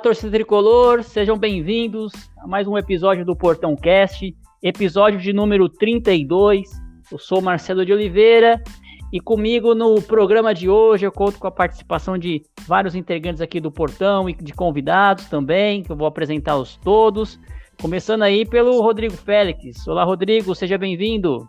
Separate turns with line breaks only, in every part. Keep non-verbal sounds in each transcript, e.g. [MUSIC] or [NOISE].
Olá, torcida tricolor, sejam bem-vindos a mais um episódio do Portão Cast, episódio de número 32. Eu sou Marcelo de Oliveira e comigo no programa de hoje eu conto com a participação de vários integrantes aqui do Portão e de convidados também, que eu vou apresentá-los todos. Começando aí pelo Rodrigo Félix. Olá, Rodrigo, seja bem-vindo.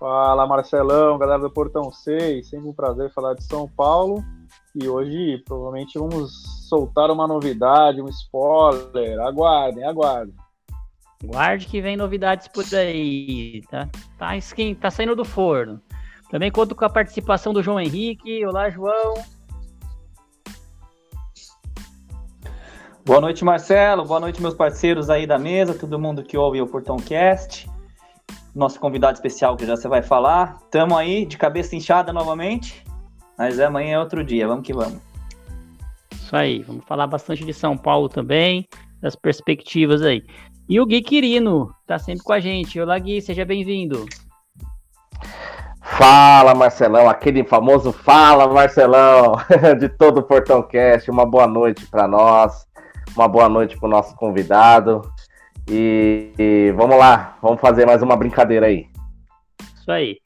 Fala Marcelão, galera do Portão 6, sempre um prazer falar de São Paulo. E hoje provavelmente vamos soltar uma novidade, um spoiler. Aguardem, aguardem.
Guarde que vem novidades por aí, tá? Tá, esquim, tá saindo do forno. Também conto com a participação do João Henrique. Olá, João.
Boa noite, Marcelo. Boa noite, meus parceiros aí da mesa, todo mundo que ouve o Portão Cast. Nosso convidado especial que já você vai falar. Tamo aí de cabeça inchada novamente. Mas amanhã é outro dia, vamos que vamos.
Isso aí, vamos falar bastante de São Paulo também, das perspectivas aí. E o Gui Quirino tá sempre com a gente. Olá, Gui, seja bem-vindo.
Fala, Marcelão, aquele famoso Fala, Marcelão, [LAUGHS] de todo o Portão Cast. Uma boa noite para nós, uma boa noite para o nosso convidado. E, e vamos lá, vamos fazer mais uma brincadeira aí.
Isso aí.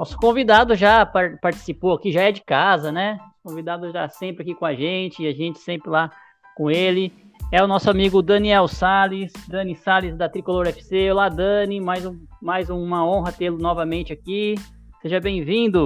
Nosso convidado já par participou aqui, já é de casa, né? Convidado já sempre aqui com a gente, e a gente sempre lá com ele. É o nosso amigo Daniel Sales, Dani Sales da Tricolor FC. Olá, Dani, mais, um, mais uma honra tê-lo novamente aqui. Seja bem-vindo.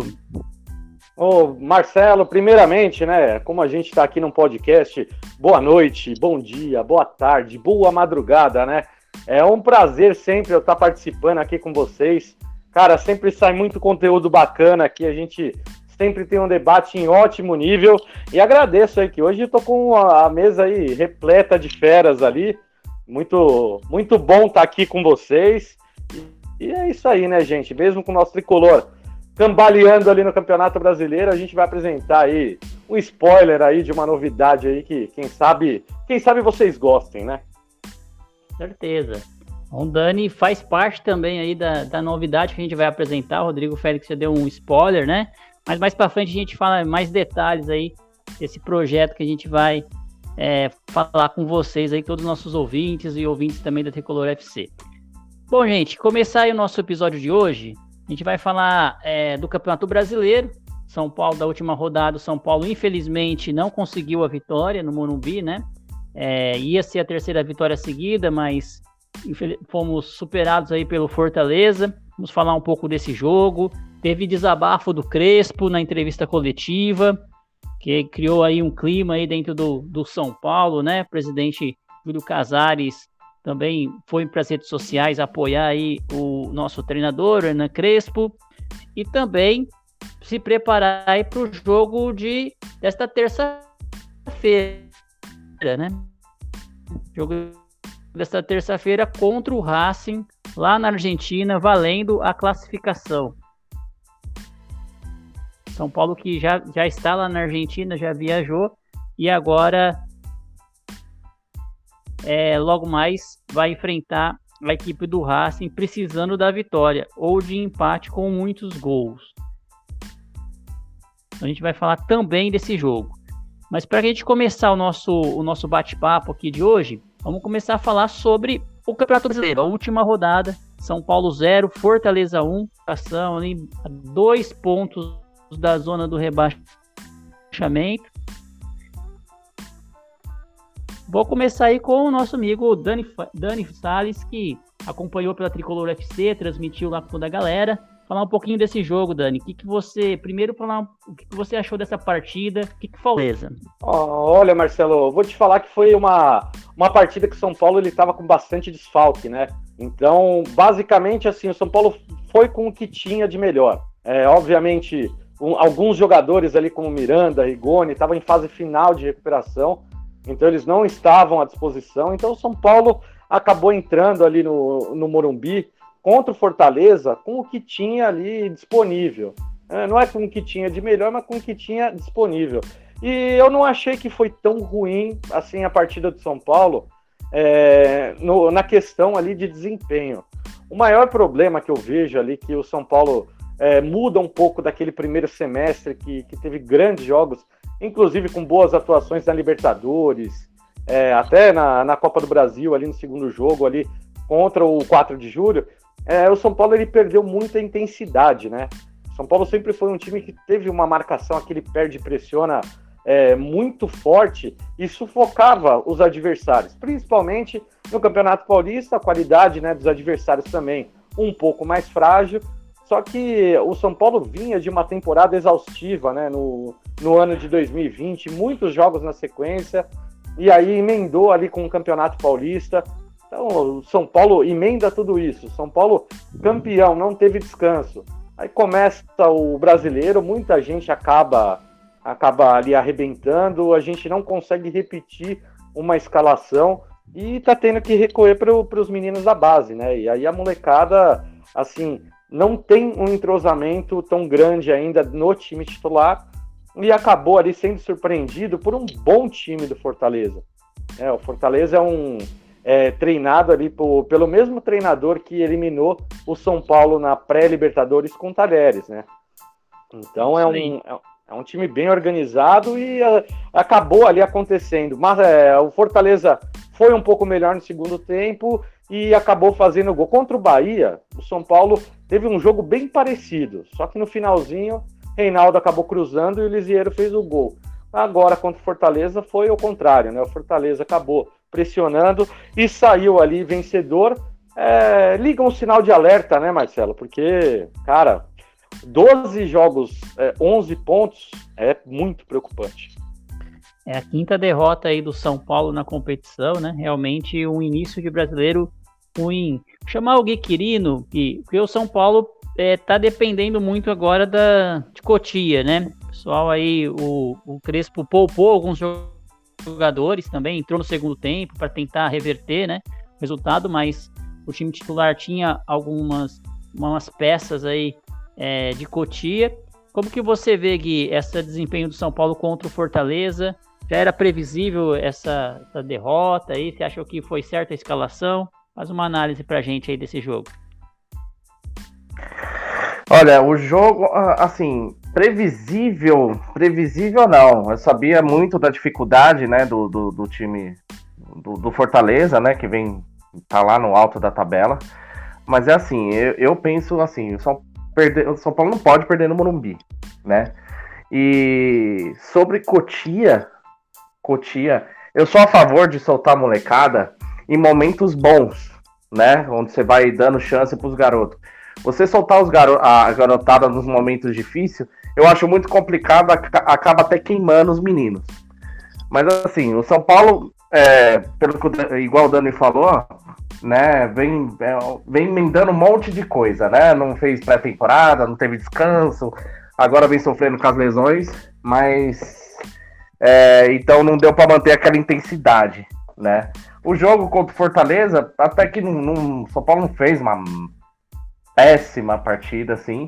Ô, Marcelo, primeiramente, né, como a gente está aqui num podcast, boa noite, bom dia, boa tarde, boa madrugada, né? É um prazer sempre eu estar participando aqui com vocês. Cara, sempre sai muito conteúdo bacana aqui, a gente sempre tem um debate em ótimo nível. E agradeço aí que hoje eu tô com a mesa aí repleta de feras ali. Muito, muito bom estar aqui com vocês. E é isso aí, né, gente? Mesmo com o nosso tricolor cambaleando ali no Campeonato Brasileiro, a gente vai apresentar aí um spoiler aí de uma novidade aí que quem sabe, quem sabe vocês gostem, né?
Certeza. O Dani faz parte também aí da, da novidade que a gente vai apresentar. O Rodrigo Félix já deu um spoiler, né? Mas mais para frente a gente fala mais detalhes aí desse projeto que a gente vai é, falar com vocês aí, todos os nossos ouvintes e ouvintes também da Tricolor FC. Bom, gente, começar aí o nosso episódio de hoje. A gente vai falar é, do Campeonato Brasileiro. São Paulo, da última rodada, o São Paulo infelizmente não conseguiu a vitória no Morumbi, né? É, ia ser a terceira vitória seguida, mas fomos superados aí pelo Fortaleza. Vamos falar um pouco desse jogo. Teve desabafo do Crespo na entrevista coletiva, que criou aí um clima aí dentro do, do São Paulo, né? O presidente Júlio Casares também foi para as redes sociais apoiar aí o nosso treinador, Hernan Crespo, e também se preparar aí para o jogo de desta terça-feira, né? Jogo desta terça-feira contra o Racing, lá na Argentina, valendo a classificação. São Paulo que já, já está lá na Argentina, já viajou e agora é, logo mais vai enfrentar a equipe do Racing precisando da vitória ou de empate com muitos gols. A gente vai falar também desse jogo. Mas para a gente começar o nosso, o nosso bate-papo aqui de hoje, Vamos começar a falar sobre o Campeonato Brasileiro, a última rodada. São Paulo 0, Fortaleza 1, ação ali, dois pontos da zona do rebaixamento. Vou começar aí com o nosso amigo Dani, Dani Salles, que acompanhou pela Tricolor FC, transmitiu lá com toda a galera falar um pouquinho desse jogo, Dani. O que, que você. Primeiro, falar o que, que você achou dessa partida, o que, que falou?
olha, Marcelo, vou te falar que foi uma, uma partida que o São Paulo ele estava com bastante desfalque, né? Então, basicamente, assim, o São Paulo foi com o que tinha de melhor. É, obviamente, um, alguns jogadores ali, como Miranda, Rigoni, estavam em fase final de recuperação, então eles não estavam à disposição. Então, o São Paulo acabou entrando ali no, no Morumbi contra o Fortaleza com o que tinha ali disponível. É, não é com o que tinha de melhor, mas com o que tinha disponível. E eu não achei que foi tão ruim assim a partida do São Paulo é, no, na questão ali de desempenho. O maior problema que eu vejo ali que o São Paulo é, muda um pouco daquele primeiro semestre que, que teve grandes jogos, inclusive com boas atuações na Libertadores, é, até na, na Copa do Brasil ali no segundo jogo ali contra o 4 de julho, é, o São Paulo ele perdeu muita intensidade, né? São Paulo sempre foi um time que teve uma marcação, aquele perde e pressiona é, muito forte e sufocava os adversários, principalmente no Campeonato Paulista, a qualidade né, dos adversários também um pouco mais frágil. Só que o São Paulo vinha de uma temporada exaustiva né, no, no ano de 2020, muitos jogos na sequência, e aí emendou ali com o Campeonato Paulista. Então, São Paulo emenda tudo isso. São Paulo campeão, não teve descanso. Aí começa o brasileiro, muita gente acaba acaba ali arrebentando, a gente não consegue repetir uma escalação e tá tendo que recorrer para os meninos da base, né? E aí a molecada, assim, não tem um entrosamento tão grande ainda no time titular e acabou ali sendo surpreendido por um bom time do Fortaleza. É, o Fortaleza é um é, treinado ali por, pelo mesmo treinador que eliminou o São Paulo na pré-Libertadores com Talheres, né? Então é um, é, é, um time bem organizado e é, acabou ali acontecendo. Mas é, o Fortaleza foi um pouco melhor no segundo tempo e acabou fazendo gol. Contra o Bahia, o São Paulo teve um jogo bem parecido, só que no finalzinho, Reinaldo acabou cruzando e o Lisieiro fez o gol. Agora, contra o Fortaleza, foi o contrário, né? O Fortaleza acabou pressionando e saiu ali vencedor. É, liga um sinal de alerta, né, Marcelo? Porque, cara, 12 jogos, é, 11 pontos é muito preocupante.
É a quinta derrota aí do São Paulo na competição, né? Realmente um início de brasileiro ruim. Chamar o Guiquirino, porque o São Paulo é, tá dependendo muito agora da, de Cotia, né? pessoal aí, o, o Crespo poupou alguns jogadores também, entrou no segundo tempo para tentar reverter, né? O resultado, mas o time titular tinha algumas umas peças aí é, de Cotia. Como que você vê, Gui, esse desempenho do São Paulo contra o Fortaleza? Já era previsível essa, essa derrota aí? Você achou que foi certa a escalação? Faz uma análise pra gente aí desse jogo.
Olha, o jogo, assim, previsível, previsível não. Eu sabia muito da dificuldade, né, do, do, do time do, do, Fortaleza, né, que vem tá lá no alto da tabela. Mas é assim, eu, eu penso assim, o São, o São Paulo não pode perder no Morumbi, né? E sobre Cotia, Cotia, eu sou a favor de soltar a molecada em momentos bons, né? Onde você vai dando chance para os garotos. Você soltar os garo a garotada nos momentos difíceis, eu acho muito complicado, acaba até queimando os meninos. Mas assim, o São Paulo, é, pelo que igual o Dani falou, né, vem, é, vem emendando um monte de coisa, né? Não fez pré-temporada, não teve descanso, agora vem sofrendo com as lesões, mas é, então não deu para manter aquela intensidade, né? O jogo contra o Fortaleza, até que não, São Paulo não fez uma péssima partida, assim,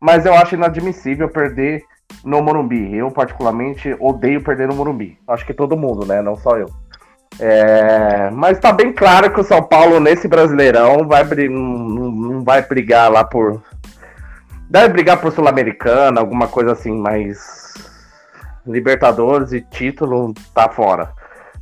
mas eu acho inadmissível perder no Morumbi. Eu, particularmente, odeio perder no Morumbi. Acho que todo mundo, né? Não só eu. É... Mas tá bem claro que o São Paulo, nesse Brasileirão, vai, não, não vai brigar lá por. Deve brigar por Sul-Americana, alguma coisa assim, mas. Libertadores e título tá fora,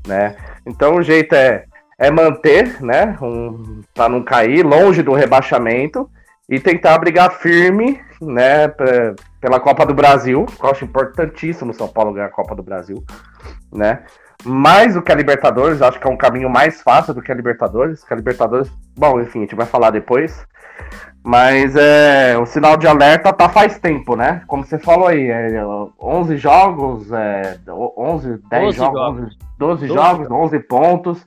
né? Então o jeito é, é manter, né? Um, pra não cair, longe do rebaixamento e tentar brigar firme, né, pra, pela Copa do Brasil. Eu acho importantíssimo o São Paulo ganhar a Copa do Brasil, né? Mais do que a Libertadores, acho que é um caminho mais fácil do que a Libertadores. Que a Libertadores, bom, enfim, a gente vai falar depois. Mas é, o sinal de alerta tá faz tempo, né? Como você falou aí, é, 11 jogos, é, 11, 10 jogos, jogos. 11, 12, 12 jogos, 11 pontos.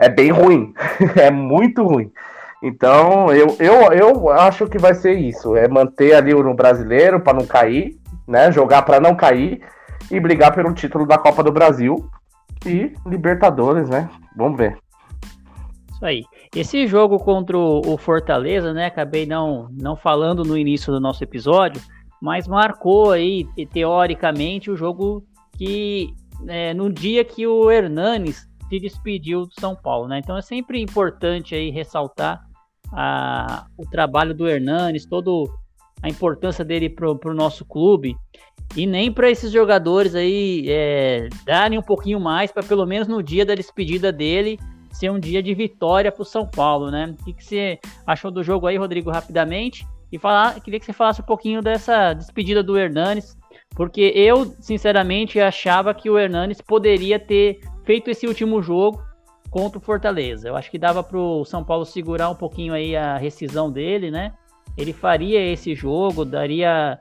É bem ruim. [LAUGHS] é muito ruim. Então, eu, eu, eu acho que vai ser isso: é manter ali no brasileiro para não cair, né? Jogar para não cair e brigar pelo título da Copa do Brasil e Libertadores, né? Vamos ver.
Isso aí. Esse jogo contra o Fortaleza, né? Acabei não, não falando no início do nosso episódio, mas marcou aí, teoricamente, o jogo que é, no dia que o Hernanes se despediu do São Paulo, né? Então é sempre importante aí ressaltar a, o trabalho do Hernanes, todo a importância dele para o nosso clube e nem para esses jogadores aí é, darem um pouquinho mais para pelo menos no dia da despedida dele ser um dia de vitória para o São Paulo, né? O que, que, você achou do jogo aí, Rodrigo, rapidamente? E falar, queria que você falasse um pouquinho dessa despedida do Hernanes, porque eu, sinceramente, achava que o Hernanes poderia ter feito esse último jogo contra o Fortaleza. Eu acho que dava para o São Paulo segurar um pouquinho aí a rescisão dele, né? Ele faria esse jogo, daria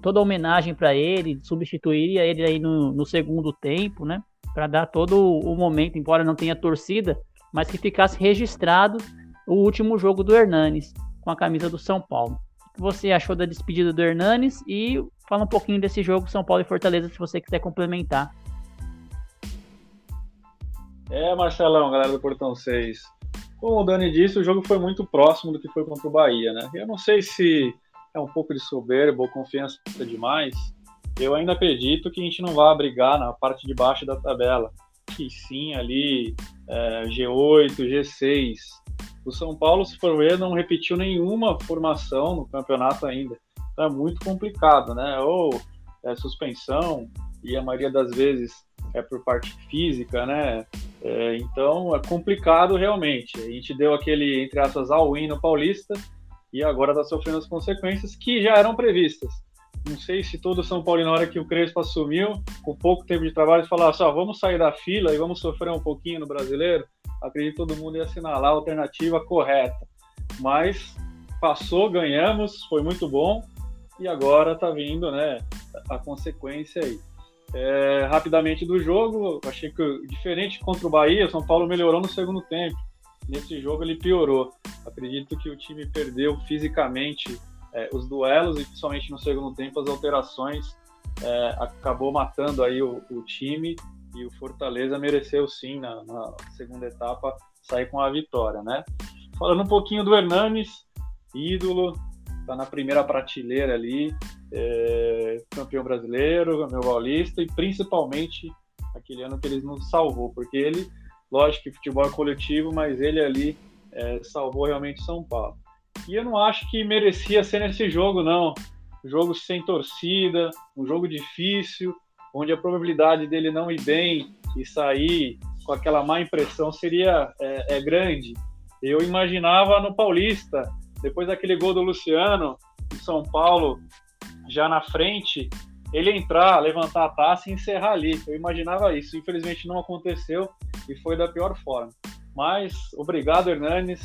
toda a homenagem para ele, substituiria ele aí no, no segundo tempo, né? Para dar todo o momento, embora não tenha torcida, mas que ficasse registrado o último jogo do Hernanes com a camisa do São Paulo. O que você achou da despedida do Hernanes e fala um pouquinho desse jogo São Paulo e Fortaleza se você quiser complementar.
É, Marcelão, galera do Portão 6. Como o Dani disse, o jogo foi muito próximo do que foi contra o Bahia, né? Eu não sei se é um pouco de soberba ou confiança demais. Eu ainda acredito que a gente não vai brigar na parte de baixo da tabela que sim ali é, G8, G6. O São Paulo, se for ver, não repetiu nenhuma formação no campeonato ainda. Então é muito complicado, né? Ou é suspensão, e a maioria das vezes é por parte física, né? É, então é complicado realmente. A gente deu aquele, entre aspas, all-in no Paulista e agora está sofrendo as consequências que já eram previstas não sei se todo São Paulo, na hora que o Crespo assumiu, com pouco tempo de trabalho, falasse, só vamos sair da fila e vamos sofrer um pouquinho no brasileiro, acredito que todo mundo ia assinalar a alternativa correta. Mas passou, ganhamos, foi muito bom, e agora está vindo né, a consequência aí. É, rapidamente do jogo, achei que diferente contra o Bahia, São Paulo melhorou no segundo tempo. Nesse jogo ele piorou. Acredito que o time perdeu fisicamente é, os duelos e principalmente no segundo tempo as alterações é, acabou matando aí o, o, time e o Fortaleza mereceu sim na, na, segunda etapa sair com a vitória, né? Falando um pouquinho do Hernanes, ídolo, tá na primeira prateleira ali, é, campeão brasileiro, campeão paulista e principalmente aquele ano que ele nos salvou, porque ele, lógico que futebol é coletivo, mas ele ali é, salvou realmente São Paulo. E eu não acho que merecia ser nesse jogo, não. jogo sem torcida, um jogo difícil, onde a probabilidade dele não ir bem e sair com aquela má impressão seria é, é grande. Eu imaginava no Paulista, depois daquele gol do Luciano, São Paulo, já na frente, ele entrar, levantar a taça e encerrar ali. Eu imaginava isso. Infelizmente não aconteceu e foi da pior forma. Mas obrigado, Hernanes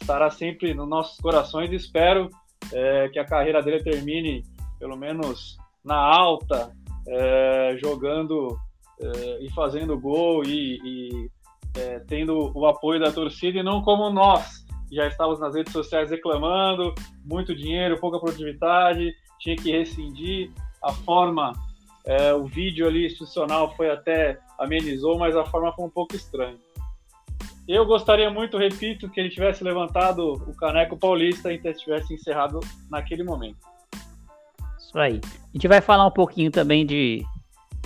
estará sempre nos nossos corações. Espero é, que a carreira dele termine, pelo menos na alta, é, jogando é, e fazendo gol e, e é, tendo o apoio da torcida e não como nós. Já estávamos nas redes sociais reclamando, muito dinheiro, pouca produtividade, tinha que rescindir. A forma, é, o vídeo ali institucional foi até amenizou, mas a forma foi um pouco estranha. Eu gostaria muito, repito, que ele tivesse levantado o caneco paulista e tivesse encerrado naquele momento.
Isso aí. A gente vai falar um pouquinho também de,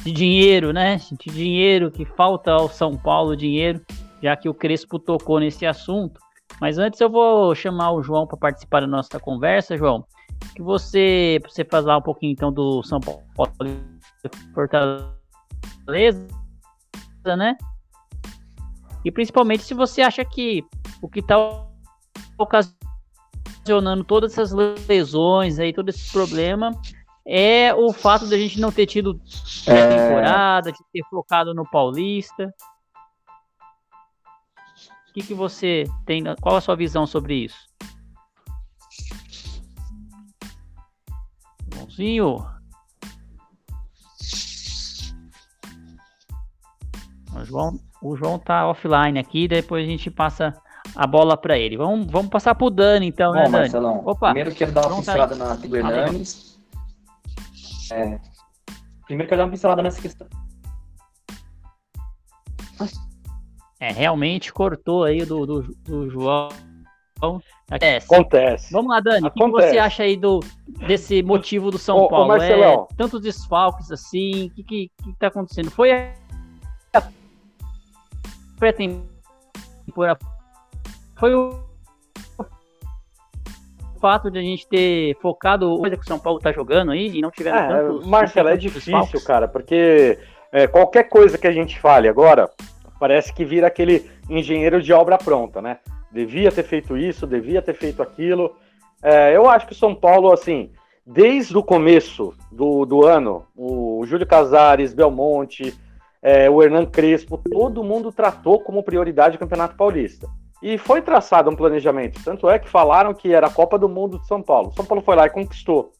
de dinheiro, né? De dinheiro que falta ao São Paulo, dinheiro, já que o Crespo tocou nesse assunto. Mas antes eu vou chamar o João para participar da nossa conversa, João. Que você, você falar um pouquinho então do São Paulo Fortaleza, né? E principalmente se você acha que o que está ocasionando todas essas lesões aí, todo esse problema, é o fato de a gente não ter tido é... temporada, de ter focado no Paulista. O que, que você tem? Qual a sua visão sobre isso? Bonzinho. João, o João tá offline aqui, depois a gente passa a bola para ele. Vamos, vamos passar pro Dani, então,
Bom,
né, Dani?
Marcelão, Opa, primeiro quero dar uma tá pincelada tá na Tigo Hernanes. É, primeiro quero dar uma pincelada nessa questão.
É, realmente cortou aí do, do, do João.
Acontece. Acontece.
Vamos lá, Dani. Acontece. O que você acha aí do, desse motivo do São ô, Paulo? Ô é, tantos desfalques assim? O que, que, que tá acontecendo? Foi a pré-temporada. Foi o fato de a gente ter focado coisa que o São Paulo tá jogando aí e não tiveram é, tantos.
Marcelo, é difícil, desfalques. cara, porque é, qualquer coisa que a gente fale agora parece que vira aquele engenheiro de obra pronta, né? Devia ter feito isso, devia ter feito aquilo. É, eu acho que o São Paulo, assim, desde o começo do, do ano, o Júlio Casares, Belmonte, é, o Hernan Crespo, todo mundo tratou como prioridade o Campeonato Paulista. E foi traçado um planejamento. Tanto é que falaram que era a Copa do Mundo de São Paulo. São Paulo foi lá e conquistou.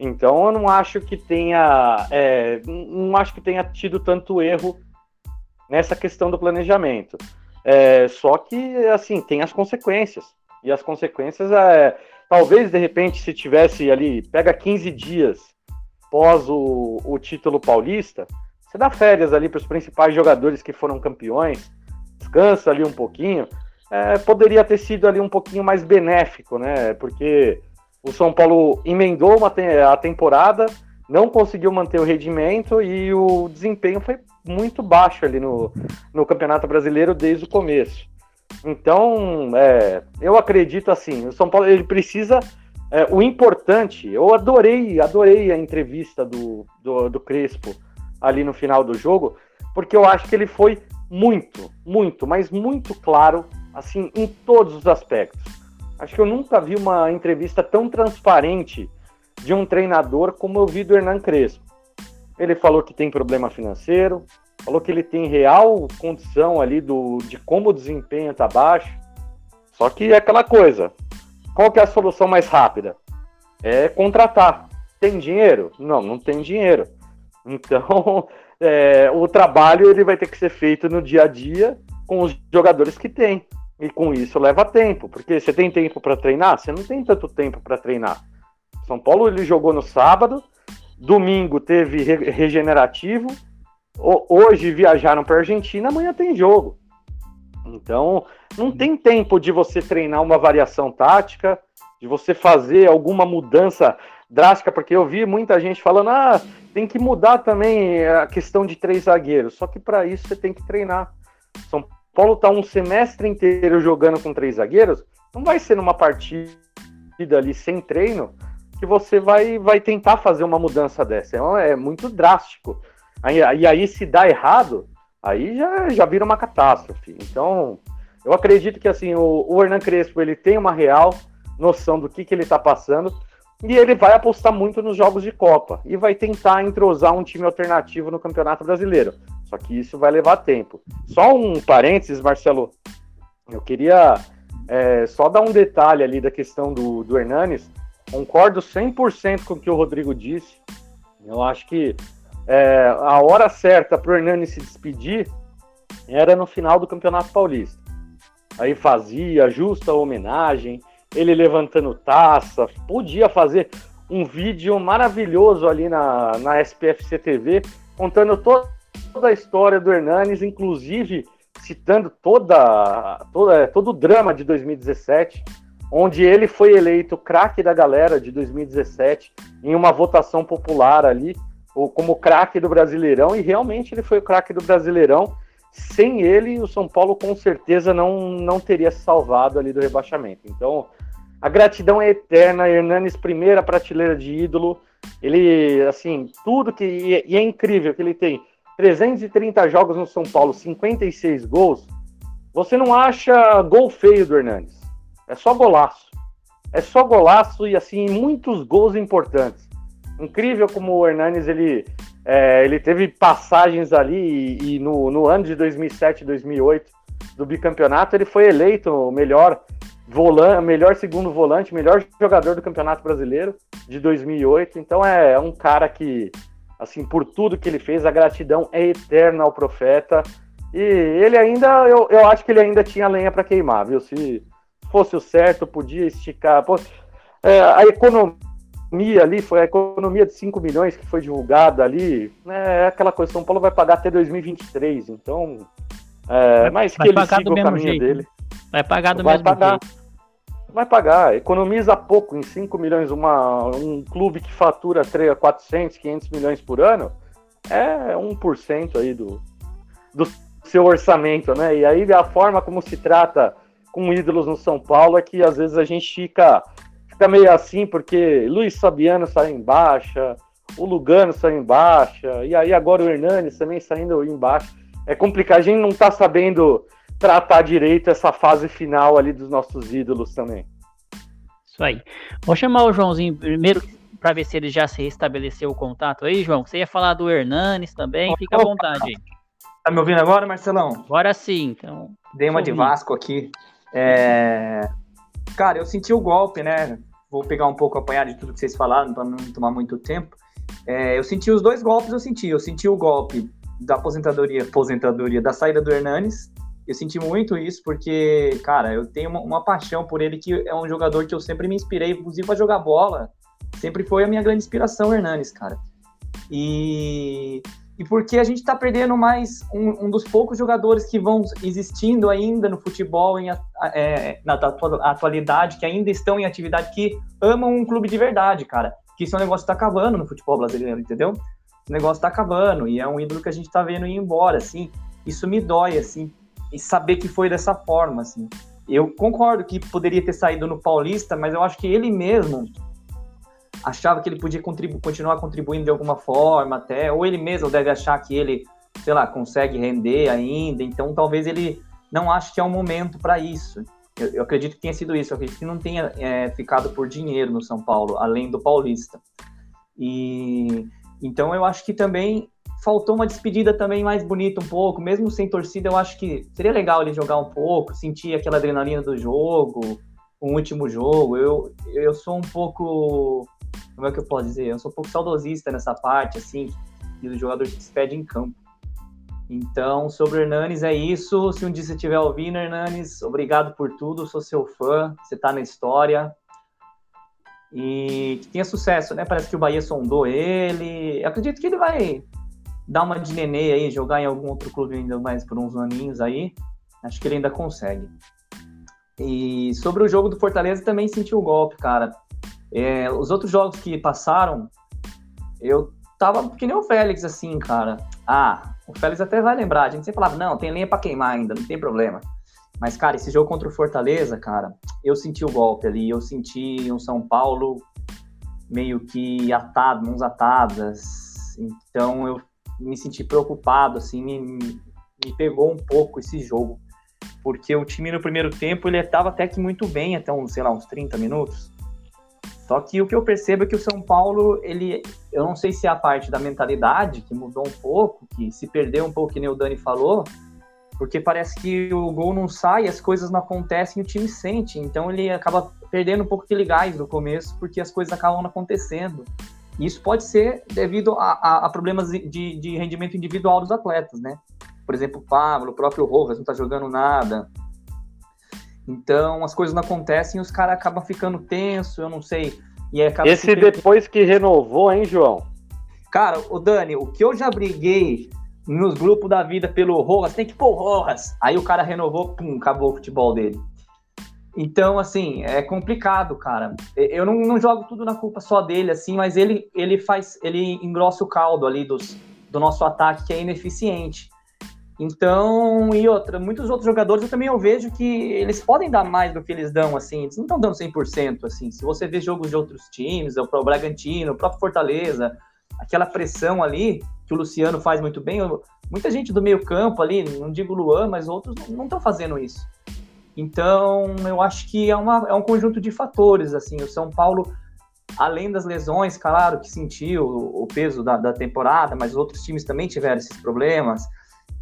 Então eu não acho que tenha. É, não acho que tenha tido tanto erro nessa questão do planejamento. É, só que, assim, tem as consequências. E as consequências é. Talvez, de repente, se tivesse ali, pega 15 dias pós o, o título paulista, você dá férias ali para os principais jogadores que foram campeões, descansa ali um pouquinho, é, poderia ter sido ali um pouquinho mais benéfico, né? Porque o São Paulo emendou uma te a temporada, não conseguiu manter o rendimento e o desempenho foi muito baixo ali no, no Campeonato Brasileiro desde o começo. Então, é, eu acredito assim, o São Paulo ele precisa. É, o importante, eu adorei, adorei a entrevista do, do, do Crespo ali no final do jogo, porque eu acho que ele foi muito, muito, mas muito claro, assim, em todos os aspectos. Acho que eu nunca vi uma entrevista tão transparente de um treinador como eu vi do Hernan Crespo. Ele falou que tem problema financeiro, falou que ele tem real condição ali do, de como o desempenho está baixo. Só que é aquela coisa. Qual que é a solução mais rápida? É contratar. Tem dinheiro? Não, não tem dinheiro. Então, [LAUGHS] é, o trabalho ele vai ter que ser feito no dia a dia com os jogadores que tem. E com isso leva tempo, porque você tem tempo para treinar? Você não tem tanto tempo para treinar. São Paulo ele jogou no sábado, Domingo teve re regenerativo. Hoje viajaram para Argentina, amanhã tem jogo. Então, não tem tempo de você treinar uma variação tática, de você fazer alguma mudança drástica, porque eu vi muita gente falando: ah, tem que mudar também a questão de três zagueiros. Só que para isso você tem que treinar. São Paulo está um semestre inteiro jogando com três zagueiros, não vai ser numa partida ali sem treino que você vai, vai tentar fazer uma mudança dessa. É, é muito drástico. Aí, e aí, se dá errado, aí já, já vira uma catástrofe. Então, eu acredito que assim, o, o Hernan Crespo ele tem uma real noção do que, que ele está passando e ele vai apostar muito nos jogos de Copa e vai tentar entrosar um time alternativo no Campeonato Brasileiro. Só que isso vai levar tempo. Só um parênteses, Marcelo. Eu queria é, só dar um detalhe ali da questão do, do Hernanes. Concordo 100% com o que o Rodrigo disse. Eu acho que é, a hora certa para o Hernani se despedir era no final do Campeonato Paulista. Aí fazia justa homenagem, ele levantando taça, podia fazer um vídeo maravilhoso ali na, na SPFC TV, contando toda, toda a história do Hernanes, inclusive citando toda, toda, todo o drama de 2017 onde ele foi eleito craque da galera de 2017 em uma votação popular ali, ou como craque do Brasileirão, e realmente ele foi o craque do Brasileirão. Sem ele, o São Paulo com certeza não, não teria se salvado ali do rebaixamento. Então, a gratidão é eterna. Hernanes, primeira prateleira de ídolo. Ele, assim, tudo que. E é incrível que ele tem 330 jogos no São Paulo, 56 gols. Você não acha gol feio do Hernanes. É só golaço. É só golaço e assim muitos gols importantes. Incrível como o Hernanes ele, é, ele teve passagens ali e, e no, no, ano de 2007, 2008 do bicampeonato ele foi eleito o melhor volante, melhor segundo volante, melhor jogador do Campeonato Brasileiro de 2008. Então é, é um cara que assim por tudo que ele fez a gratidão é eterna ao profeta. E ele ainda, eu, eu acho que ele ainda tinha lenha para queimar, viu? Se, fosse o certo, podia esticar. Pô, é, a economia ali, foi a economia de 5 milhões que foi divulgada ali, né, é aquela coisa, São Paulo vai pagar até 2023, então É, mas que ele siga o caminho jeito. dele.
Vai pagar do
vai
mesmo
pagar.
jeito.
Vai pagar, economiza pouco, em 5 milhões, uma, um clube que fatura 3, 400, 500 milhões por ano, é 1% aí do, do seu orçamento, né? E aí a forma como se trata com ídolos no São Paulo é que às vezes a gente fica, fica meio assim, porque Luiz Fabiano sai em baixa, o Lugano sai em baixa, e aí agora o Hernanes também saindo em baixa. É complicado, a gente não tá sabendo tratar direito essa fase final ali dos nossos ídolos também.
Isso aí. Vou chamar o Joãozinho primeiro para ver se ele já se restabeleceu o contato aí, João. Você ia falar do Hernanes também, fica à vontade.
Tá me ouvindo agora, Marcelão?
Agora sim, então.
Dei uma de Vasco aqui. É... Cara, eu senti o golpe, né? Vou pegar um pouco apanhar de tudo que vocês falaram para não tomar muito tempo. É, eu senti os dois golpes, eu senti. Eu senti o golpe da aposentadoria, aposentadoria da saída do Hernanes eu senti muito isso porque, cara, eu tenho uma, uma, paixão por ele, que é um jogador que eu sempre me inspirei, inclusive para jogar bola. Sempre foi a minha grande inspiração, Hernanes, cara. E, e porque a gente está perdendo mais um, um, dos poucos jogadores que vão existindo ainda no futebol, em, é, na atualidade, que ainda estão em atividade, que amam um clube de verdade, cara. Que isso é um negócio que tá acabando no futebol brasileiro, entendeu? O negócio tá acabando e é um ídolo que a gente tá vendo ir embora, assim. Isso me dói, assim, e saber que foi dessa forma, assim. Eu concordo que poderia ter saído no Paulista, mas eu acho que ele mesmo achava que ele podia contribu continuar contribuindo de alguma forma até, ou ele mesmo deve achar que ele, sei lá, consegue render ainda, então talvez ele não ache que é o um momento para isso. Eu, eu, acredito que tenha sido isso, eu acredito que não tenha é, ficado por dinheiro no São Paulo, além do Paulista. E então eu acho que também faltou uma despedida também mais bonita um pouco, mesmo sem torcida, eu acho que seria legal ele jogar um pouco, sentir aquela adrenalina do jogo, um último jogo. Eu, eu sou um pouco, como é que eu posso dizer? Eu sou um pouco saudosista nessa parte, assim, do jogador se despede em campo. Então, sobre o Hernanes é isso. Se um dia você estiver ouvindo, Hernanes, obrigado por tudo, sou seu fã, você está na história. E que tenha sucesso, né? Parece que o Bahia sondou ele. Eu acredito que ele vai dar uma de nenê aí, jogar em algum outro clube ainda mais por uns aninhos aí, acho que ele ainda consegue. E sobre o jogo do Fortaleza também senti o golpe, cara. É, os outros jogos que passaram, eu tava que nem o Félix, assim, cara. Ah, o Félix até vai lembrar. A gente sempre falava, não, tem lenha para queimar ainda, não tem problema. Mas, cara, esse jogo contra o Fortaleza, cara, eu senti o golpe ali. Eu senti um São Paulo meio que atado, mãos atadas. Então, eu me senti preocupado, assim, me, me pegou um pouco esse jogo. Porque o time no primeiro tempo, ele estava até que muito bem, até uns, sei lá, uns 30 minutos. Só que o que eu percebo é que o São Paulo, ele, eu não sei se é a parte da mentalidade que mudou um pouco, que se perdeu um pouco, que nem o Dani falou, porque parece que o gol não sai, as coisas não acontecem e o time sente. Então ele acaba perdendo um pouco aquele gás no começo, porque as coisas acabam não acontecendo. Isso pode ser devido a, a, a problemas de, de, rendimento individual dos atletas, né? Por exemplo, o Pablo, o próprio Rojas não tá jogando nada. Então, as coisas não acontecem e os caras acabam ficando tenso, eu não sei. E
Esse depois que renovou, hein, João?
Cara, o Dani, o que eu já briguei nos grupos da vida pelo Rojas, tem que pôr Rojas. Aí o cara renovou, pum, acabou o futebol dele. Então, assim, é complicado, cara. Eu não, não, jogo tudo na culpa só dele, assim, mas ele, ele faz, ele engrossa o caldo ali dos, do nosso ataque, que é ineficiente. Então, e outra, muitos outros jogadores eu também eu vejo que eles podem dar mais do que eles dão, assim, eles não estão dando 100%, assim. Se você vê jogos de outros times, o Bragantino, o próprio Fortaleza, aquela pressão ali que o Luciano faz muito bem, muita gente do meio campo ali, não digo Luan, mas outros não estão fazendo isso. Então, eu acho que é, uma, é um conjunto de fatores, assim, o São Paulo, além das lesões, claro, que sentiu o, peso da, da temporada, mas outros times também tiveram esses problemas,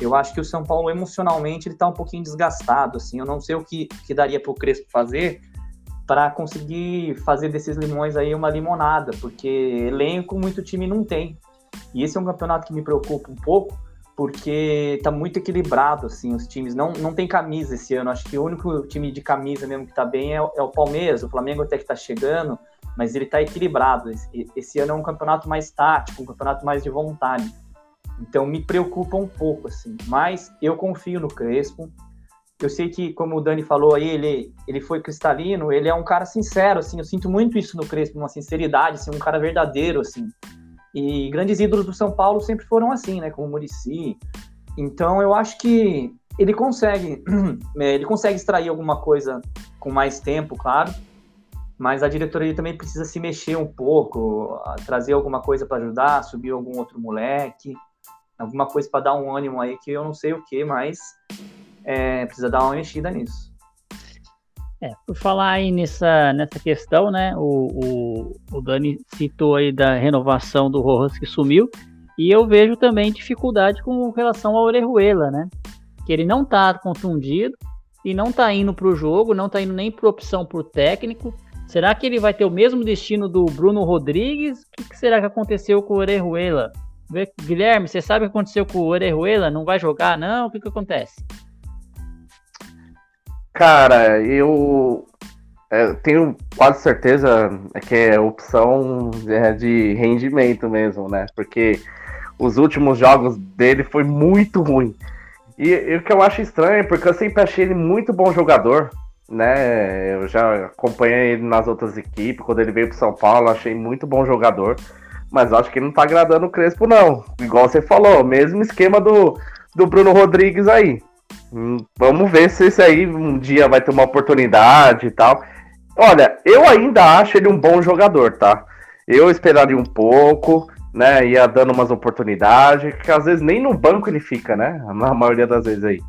eu acho que o São Paulo, emocionalmente, ele tá um pouquinho desgastado, assim, eu não sei o que, que daria pro Crespo fazer para conseguir fazer desses limões aí uma limonada, porque elenco muito time não tem, e esse é um campeonato que me preocupa um pouco, porque tá muito equilibrado, assim, os times. Não, não tem camisa esse ano. Acho que o único time de camisa mesmo que tá bem é, é o Palmeiras. O Flamengo até que tá chegando, mas ele tá equilibrado. Esse, esse, ano é um campeonato mais tático, um campeonato mais de vontade. Então me preocupa um pouco, assim. Mas eu confio no Crespo. Eu sei que, como o Dani falou aí, ele, ele foi cristalino, ele é um cara sincero, assim. Eu sinto muito isso no Crespo, uma sinceridade, assim, um cara verdadeiro, assim. E grandes ídolos do São Paulo sempre foram assim, né? Como o Murici. Então eu acho que ele consegue, [CLEARS THROAT] é, ele consegue extrair alguma coisa com mais tempo, claro. Mas a diretoria também precisa se mexer um pouco, trazer alguma coisa para ajudar, subir algum outro moleque, alguma coisa para dar um ânimo aí que eu não sei o que, mas é, precisa dar uma mexida nisso.
É, por falar aí nessa, nessa questão, né? O, o, o Dani citou aí da renovação do Rojas que sumiu. E eu vejo também dificuldade com relação ao Orejuela, né? Que ele não tá contundido e não tá indo pro jogo, não tá indo nem por opção pro técnico. Será que ele vai ter o mesmo destino do Bruno Rodrigues? O que, que será que aconteceu com o Orejuela? Guilherme, você sabe o que aconteceu com o Orejuela? Não vai jogar, não? O que, que acontece?
Cara, eu é, tenho quase certeza que é opção é, de rendimento mesmo, né? Porque os últimos jogos dele foi muito ruim. E, e, o que eu acho estranho, porque eu sempre achei ele muito bom jogador, né? Eu já acompanhei ele nas outras equipes, quando ele veio pro São Paulo, achei muito bom jogador. Mas acho que não tá agradando o Crespo, não. Igual você falou, mesmo esquema do, do Bruno Rodrigues aí. Hum, vamos ver se esse aí um dia vai ter uma oportunidade e tal. Olha, eu ainda acho ele um bom jogador, tá? Eu esperaria um pouco, né? Ia dando umas oportunidades, que às vezes nem no banco ele fica, né? Na maioria das vezes aí.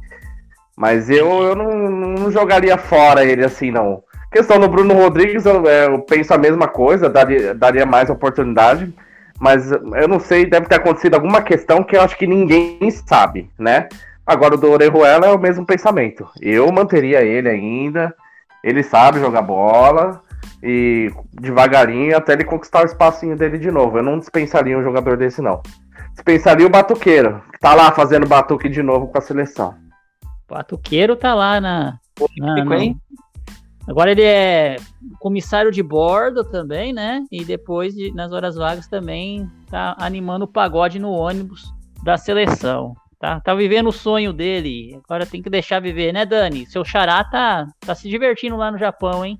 Mas eu, eu não, não jogaria fora ele assim, não. Questão do Bruno Rodrigues, eu, é, eu penso a mesma coisa, daria, daria mais oportunidade. Mas eu não sei, deve ter acontecido alguma questão que eu acho que ninguém sabe, né? Agora o do Orejuela é o mesmo pensamento. Eu manteria ele ainda. Ele sabe jogar bola. E devagarinho até ele conquistar o espacinho dele de novo. Eu não dispensaria um jogador desse, não. Dispensaria o Batuqueiro, que tá lá fazendo batuque de novo com a seleção.
O Batuqueiro tá lá na. na, na... Agora ele é comissário de bordo também, né? E depois, nas horas vagas, também tá animando o pagode no ônibus da seleção. Tá, tá vivendo o sonho dele. Agora tem que deixar viver, né, Dani? Seu xará tá, tá se divertindo lá no Japão, hein?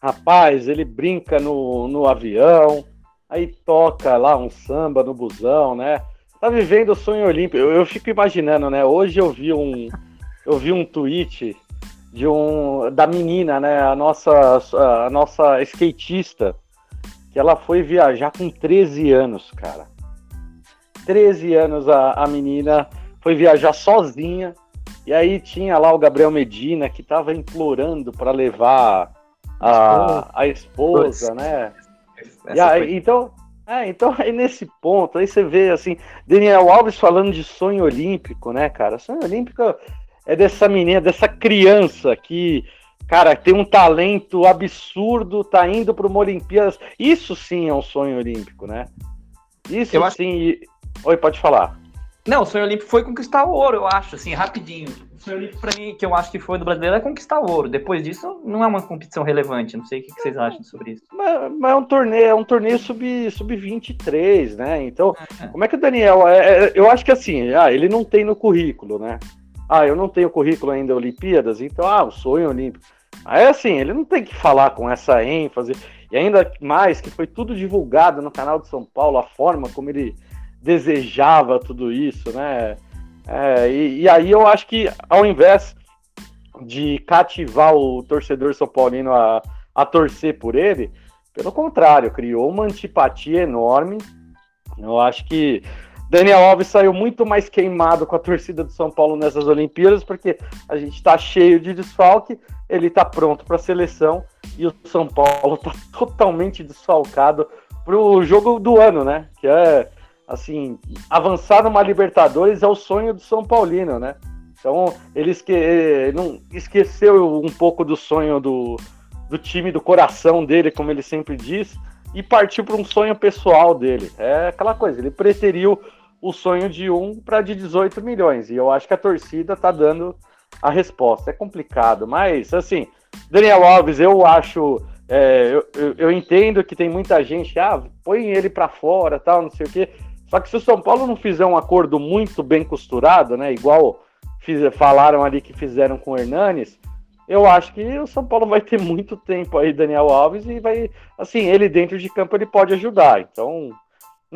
Rapaz, ele brinca no, no avião, aí toca lá um samba no busão, né? Tá vivendo o sonho olímpico. Eu, eu fico imaginando, né? Hoje eu vi um, eu vi um tweet de um da menina, né? A nossa, a nossa skatista, que ela foi viajar com 13 anos, cara. 13 anos a, a menina foi viajar sozinha. E aí tinha lá o Gabriel Medina que estava implorando para levar a, a esposa, né? E aí, então, é, então aí nesse ponto, aí você vê assim, Daniel Alves falando de sonho olímpico, né, cara? Sonho olímpico é dessa menina, dessa criança que, cara, tem um talento absurdo, tá indo para uma Olimpíadas. Isso sim é um sonho olímpico, né? Isso Eu sim. Acho... Oi, pode falar.
Não, o sonho olímpico foi conquistar o ouro, eu acho, assim, rapidinho. O sonho olímpico, pra mim, que eu acho que foi do brasileiro, é conquistar o ouro. Depois disso, não é uma competição relevante. Não sei o que, vocês acham sobre isso.
Mas, mas, é um torneio, é um torneio sub-23, sub né? Então, é. como é que o Daniel. É, é, eu acho que assim, ah, ele não tem no currículo, né? Ah, eu não tenho currículo ainda Olimpíadas, então, ah, o sonho olímpico. Aí, assim, ele não tem que falar com essa ênfase. E ainda mais que foi tudo divulgado no canal de São Paulo, a forma como ele desejava tudo isso, né? É, e, e, aí eu acho que ao invés de cativar o torcedor São Paulino a, a torcer por ele, pelo contrário, criou uma antipatia enorme. Eu acho que Daniel Alves saiu muito mais queimado com a torcida do São Paulo nessas Olimpíadas, porque a gente está cheio de desfalque, ele está pronto para a seleção e o São Paulo está [LAUGHS] totalmente desfalcado para o jogo do ano, né? Que é assim, avançar numa Libertadores é o sonho do São Paulino, né? Então, ele esque não, esqueceu um pouco do sonho do, do time do coração dele, como ele sempre diz, e partiu para um sonho pessoal dele. É aquela coisa, ele preteriu o sonho de um para de 18 milhões, e eu acho que a torcida está dando a resposta. É complicado, mas, assim, Daniel Alves, eu acho. É, eu, eu, eu, entendo que tem muita gente, ah, põe ele para fora, tal, não sei o quê. Só que se o São Paulo não fizer um acordo muito bem costurado, né? Igual fiz, falaram ali que fizeram com o Hernanes, eu acho que o São Paulo vai ter muito tempo aí, Daniel Alves, e vai. Assim, ele dentro de campo ele pode ajudar. Então,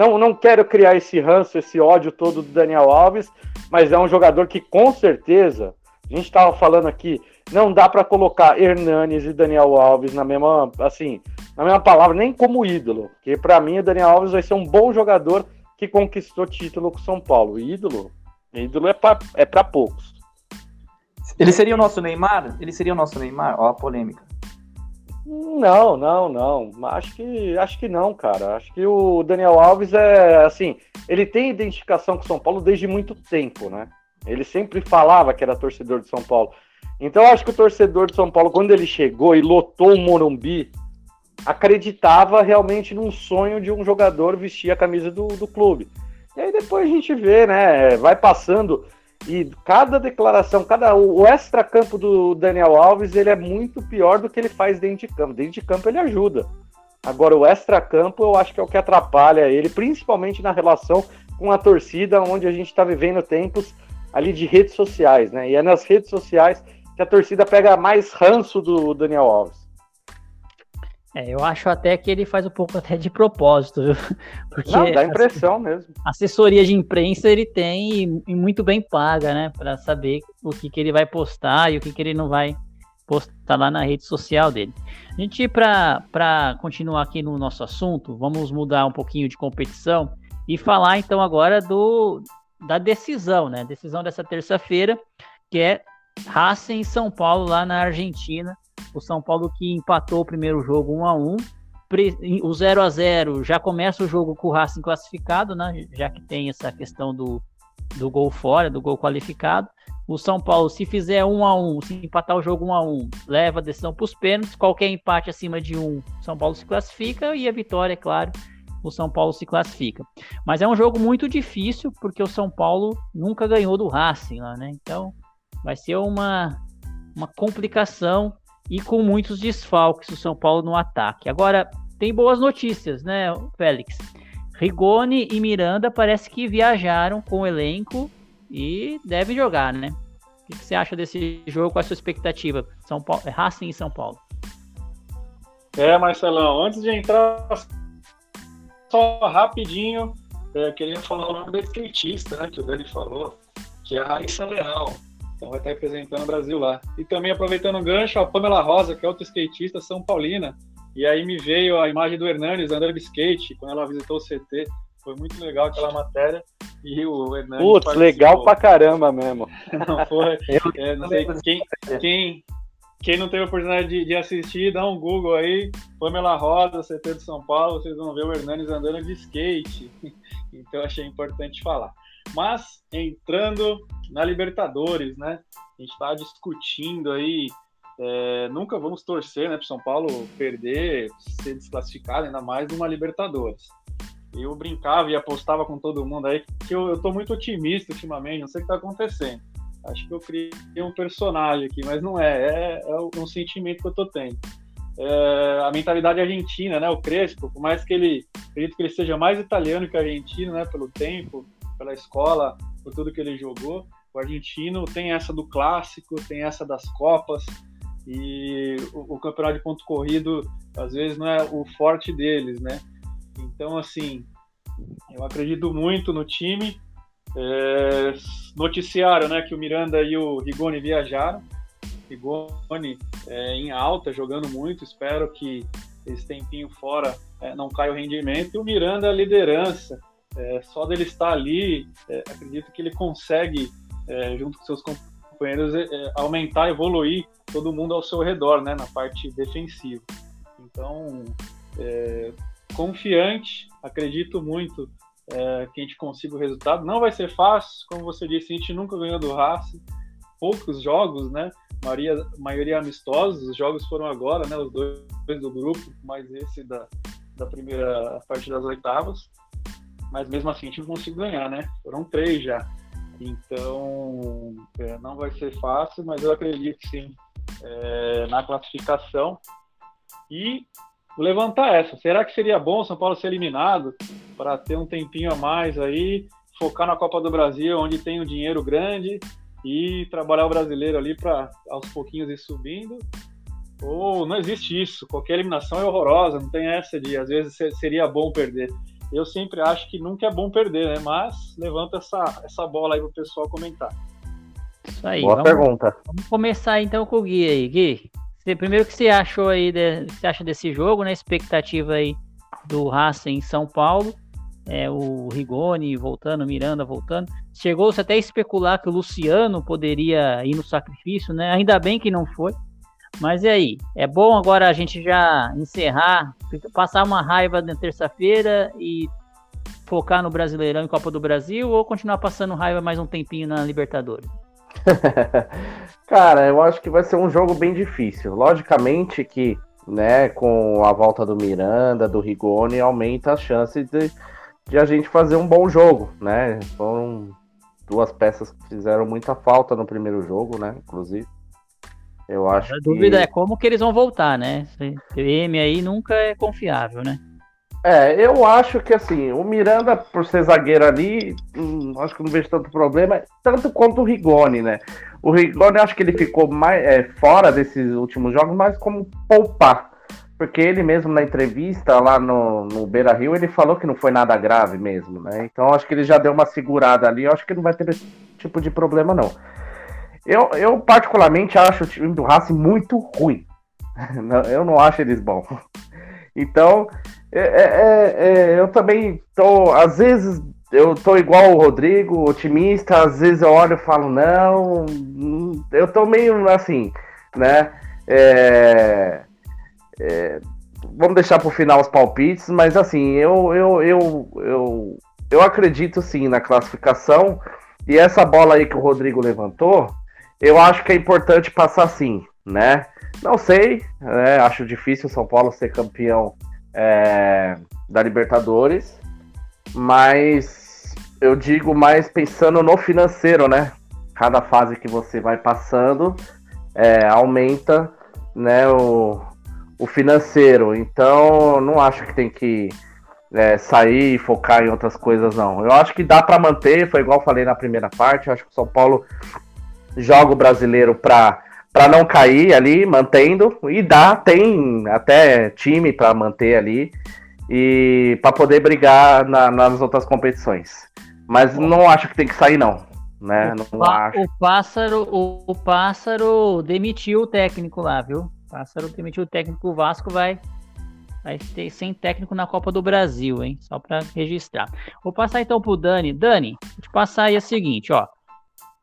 não, não quero criar esse ranço, esse ódio todo do Daniel Alves, mas é um jogador que com certeza, a gente estava falando aqui, não dá para colocar Hernanes e Daniel Alves na mesma, assim, na mesma palavra, nem como ídolo, porque para mim o Daniel Alves vai ser um bom jogador que conquistou título com São Paulo. Ídolo, ídolo é para é poucos.
Ele seria o nosso Neymar? Ele seria o nosso Neymar? Ó, a polêmica.
Não, não, não. Acho que, acho que não, cara. Acho que o Daniel Alves é assim. Ele tem identificação com São Paulo desde muito tempo, né? Ele sempre falava que era torcedor de São Paulo. Então, acho que o torcedor de São Paulo, quando ele chegou e lotou o Morumbi, acreditava realmente num sonho de um jogador vestir a camisa do, do clube. E aí depois a gente vê, né? Vai passando e cada declaração, cada o extra-campo do Daniel Alves, ele é muito pior do que ele faz dentro de campo. Dentro de campo ele ajuda. Agora o extra-campo eu acho que é o que atrapalha ele, principalmente na relação com a torcida, onde a gente está vivendo tempos ali de redes sociais, né? E é nas redes sociais que a torcida pega mais ranço do Daniel Alves.
É, eu acho até que ele faz um pouco até de propósito, viu? [LAUGHS]
Porque Não, dá impressão mesmo.
Assessoria de imprensa ele tem e, muito bem paga, né? Para saber o que, que ele vai postar e o que, que ele não vai postar lá na rede social dele. A gente, para continuar aqui no nosso assunto, vamos mudar um pouquinho de competição e falar então agora do da decisão, né? Decisão dessa terça-feira, que é Racing em São Paulo, lá na Argentina o São Paulo que empatou o primeiro jogo 1 a 1 o 0 a 0 já começa o jogo com o Racing classificado, né? Já que tem essa questão do, do gol fora, do gol qualificado. O São Paulo, se fizer 1 a 1 se empatar o jogo 1 a 1 leva a decisão para os pênaltis. Qualquer empate acima de 1, São Paulo se classifica. E a vitória, é claro, o São Paulo se classifica. Mas é um jogo muito difícil, porque o São Paulo nunca ganhou do Racing lá, né? Então vai ser uma, uma complicação e com muitos desfalques o São Paulo no ataque. Agora, tem boas notícias, né, Félix? Rigoni e Miranda parece que viajaram com o elenco e devem jogar, né? O que você acha desse jogo? Qual a sua expectativa? São Paulo, é Racing e São Paulo.
É, Marcelão, antes de entrar, só rapidinho, é, queria falar o nome do skatista, né, que o Dani falou, que é a Raíssa Leal. Então vai estar representando o Brasil lá. E também aproveitando o gancho, a Pamela Rosa, que é outra skatista São Paulina. E aí me veio a imagem do Hernanes andando de skate quando ela visitou o CT. Foi muito legal aquela matéria. E o Hernanes.
Putz, participou. legal pra caramba mesmo. [LAUGHS]
não foi. [LAUGHS] É, não sei quem, quem, quem não teve a oportunidade de, de, assistir, dá um Google aí, Pamela Rosa, CT de São Paulo, vocês vão ver o Hernanes andando de skate. [LAUGHS] Então achei importante falar. Mas entrando na Libertadores, né? A gente está discutindo aí. É, nunca vamos torcer, né, para São Paulo perder, ser desclassificado, ainda mais numa Libertadores. Eu brincava e apostava com todo mundo aí que eu, tô muito otimista ultimamente, não sei o que está acontecendo. Acho que eu criei um personagem aqui, mas não é, é, é um sentimento que eu tô tendo. É, a mentalidade argentina, né, o Crespo, por mais que ele, acredito que ele seja mais italiano que argentino, né, pelo tempo, pela escola, por tudo que ele jogou. O argentino tem essa do clássico, tem essa das copas e o, o campeonato de ponto corrido às vezes não é o forte deles, né? Então assim, eu acredito muito no time. É, noticiaram, né, que o Miranda e o Rigoni viajaram. Rigoni é, em alta, jogando muito. Espero que esse tempinho fora é, não caia o rendimento. E o Miranda liderança. É, só dele estar ali, é, acredito que ele consegue, é, junto com seus companheiros, é, é, aumentar, evoluir todo mundo ao seu redor, né, na parte defensiva. Então, é, confiante, acredito muito que a gente consiga o resultado. Não vai ser fácil, como você disse, a gente nunca ganhou do Racing, poucos jogos, né? Maioria, maioria amistosos, os jogos foram agora, né? Os dois do grupo, mais esse da, da primeira parte das oitavas mas mesmo assim a gente não conseguiu ganhar, né? Foram três já. Então, é, não vai ser fácil, mas eu acredito sim é, na classificação. E levantar essa. Será que seria bom São Paulo ser eliminado para ter um tempinho a mais aí, focar na Copa do Brasil, onde tem um dinheiro grande, e trabalhar o brasileiro ali para aos pouquinhos ir subindo. Ou não existe isso, qualquer eliminação é horrorosa, não tem essa de às vezes seria bom perder. Eu sempre acho que nunca é bom perder, né? Mas levanta essa, essa bola aí pro pessoal comentar.
Isso aí.
Boa
vamos,
pergunta.
Vamos começar então com o Gui aí. Gui, você, primeiro o que você achou aí, de, você acha desse jogo, né? Expectativa aí do Racing em São Paulo. É, o Rigoni voltando, Miranda voltando. Chegou-se até a especular que o Luciano poderia ir no sacrifício, né? Ainda bem que não foi. Mas e aí? É bom agora a gente já encerrar, passar uma raiva na terça-feira e focar no Brasileirão e Copa do Brasil ou continuar passando raiva mais um tempinho na Libertadores? [LAUGHS]
Cara, eu acho que vai ser um jogo bem difícil. Logicamente que, né, com a volta do Miranda, do Rigoni, aumenta a chance de, de a gente fazer um bom jogo, né? Foram duas peças que fizeram muita falta no primeiro jogo, né? Inclusive. Eu acho.
A dúvida que... é como que eles vão voltar, né? O M aí nunca é confiável, né?
É, eu acho que assim, o Miranda, por ser zagueiro ali, hum, acho que não vejo tanto problema, tanto quanto o Rigoni, né? O Rigoni, acho que ele ficou mais é, fora desses últimos jogos, mas como poupar. Porque ele mesmo na entrevista lá no, no Beira Rio, ele falou que não foi nada grave mesmo, né? Então acho que ele já deu uma segurada ali, acho que não vai ter esse tipo de problema, não. Eu, eu particularmente acho o time do Racing muito ruim. [LAUGHS] eu não acho eles bons. Então, é, é, é, é, eu também tô, às vezes, eu tô igual o Rodrigo, otimista, às vezes eu olho e falo, não, eu tô meio assim, né? É, é, vamos deixar pro final os palpites, mas assim, eu, eu, eu, eu, eu acredito sim na classificação, e essa bola aí que o Rodrigo levantou, eu acho que é importante passar sim, né? Não sei, é, acho difícil o São Paulo ser campeão é, da Libertadores, mas eu digo mais pensando no financeiro, né? Cada fase que você vai passando é, aumenta né, o, o financeiro. Então, não acho que tem que é, sair e focar em outras coisas, não. Eu acho que dá para manter, foi igual eu falei na primeira parte. Eu acho que o São Paulo joga o brasileiro para para não cair ali, mantendo e dá, tem até time para manter ali e para poder brigar na, nas outras competições. Mas não acho que tem que sair não, né?
O,
não acho.
o pássaro, o, o, pássaro demitiu o técnico lá, viu? O pássaro demitiu o técnico, o Vasco vai vai ter sem técnico na Copa do Brasil, hein? Só para registrar. Vou passar então pro Dani. Dani, vou te passar aí o seguinte, ó.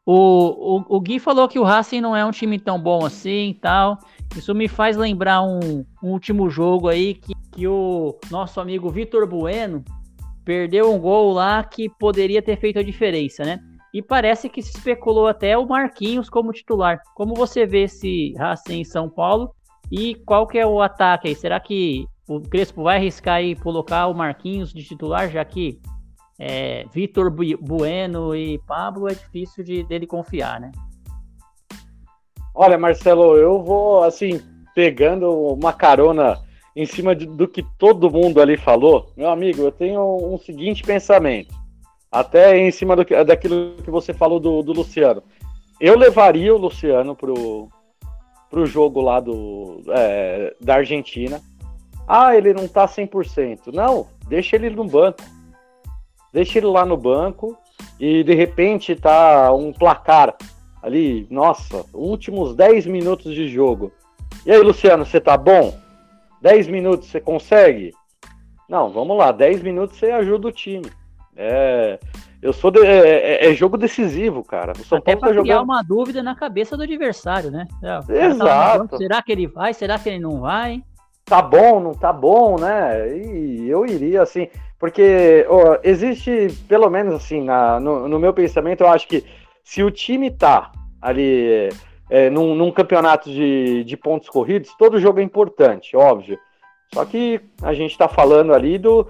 O, o, o Gui falou que o Racing não é um time tão bom assim e tal. Isso me faz lembrar um, um último jogo aí que, que o nosso amigo Vitor Bueno perdeu um gol lá que poderia ter feito a diferença, né? E parece que se especulou até o Marquinhos como titular. Como você vê esse Racing em São Paulo e qual que é o ataque aí? Será que o Crespo vai arriscar aí colocar o Marquinhos de titular, já que é, Vitor Bueno e Pablo é difícil de, dele confiar, né?
Olha, Marcelo, eu vou, assim, pegando uma carona em cima de, do que todo mundo ali falou. Meu amigo, eu tenho um seguinte pensamento, até em cima do, daquilo que você falou do, do Luciano. Eu levaria o Luciano pro, pro jogo lá do, é, da Argentina. Ah, ele não tá 100%. Não, deixa ele no banco deixa ele lá no banco e de repente tá um placar ali, nossa, últimos 10 minutos de jogo. E aí, Luciano, você tá bom? 10 minutos você consegue? Não, vamos lá, 10 minutos você ajuda o time. É, eu sou de, é, é, é jogo decisivo, cara.
O São Até Paulo tá criar jogando... uma dúvida na cabeça do adversário, né?
É, Exato.
Tá será que ele vai? Será que ele não vai?
Tá bom, não tá bom, né? E eu iria assim. Porque existe, pelo menos assim, na, no, no, meu pensamento, eu acho que se o time tá ali é, num, num, campeonato de, de pontos corridos, todo jogo é importante, óbvio. Só que a gente está falando ali do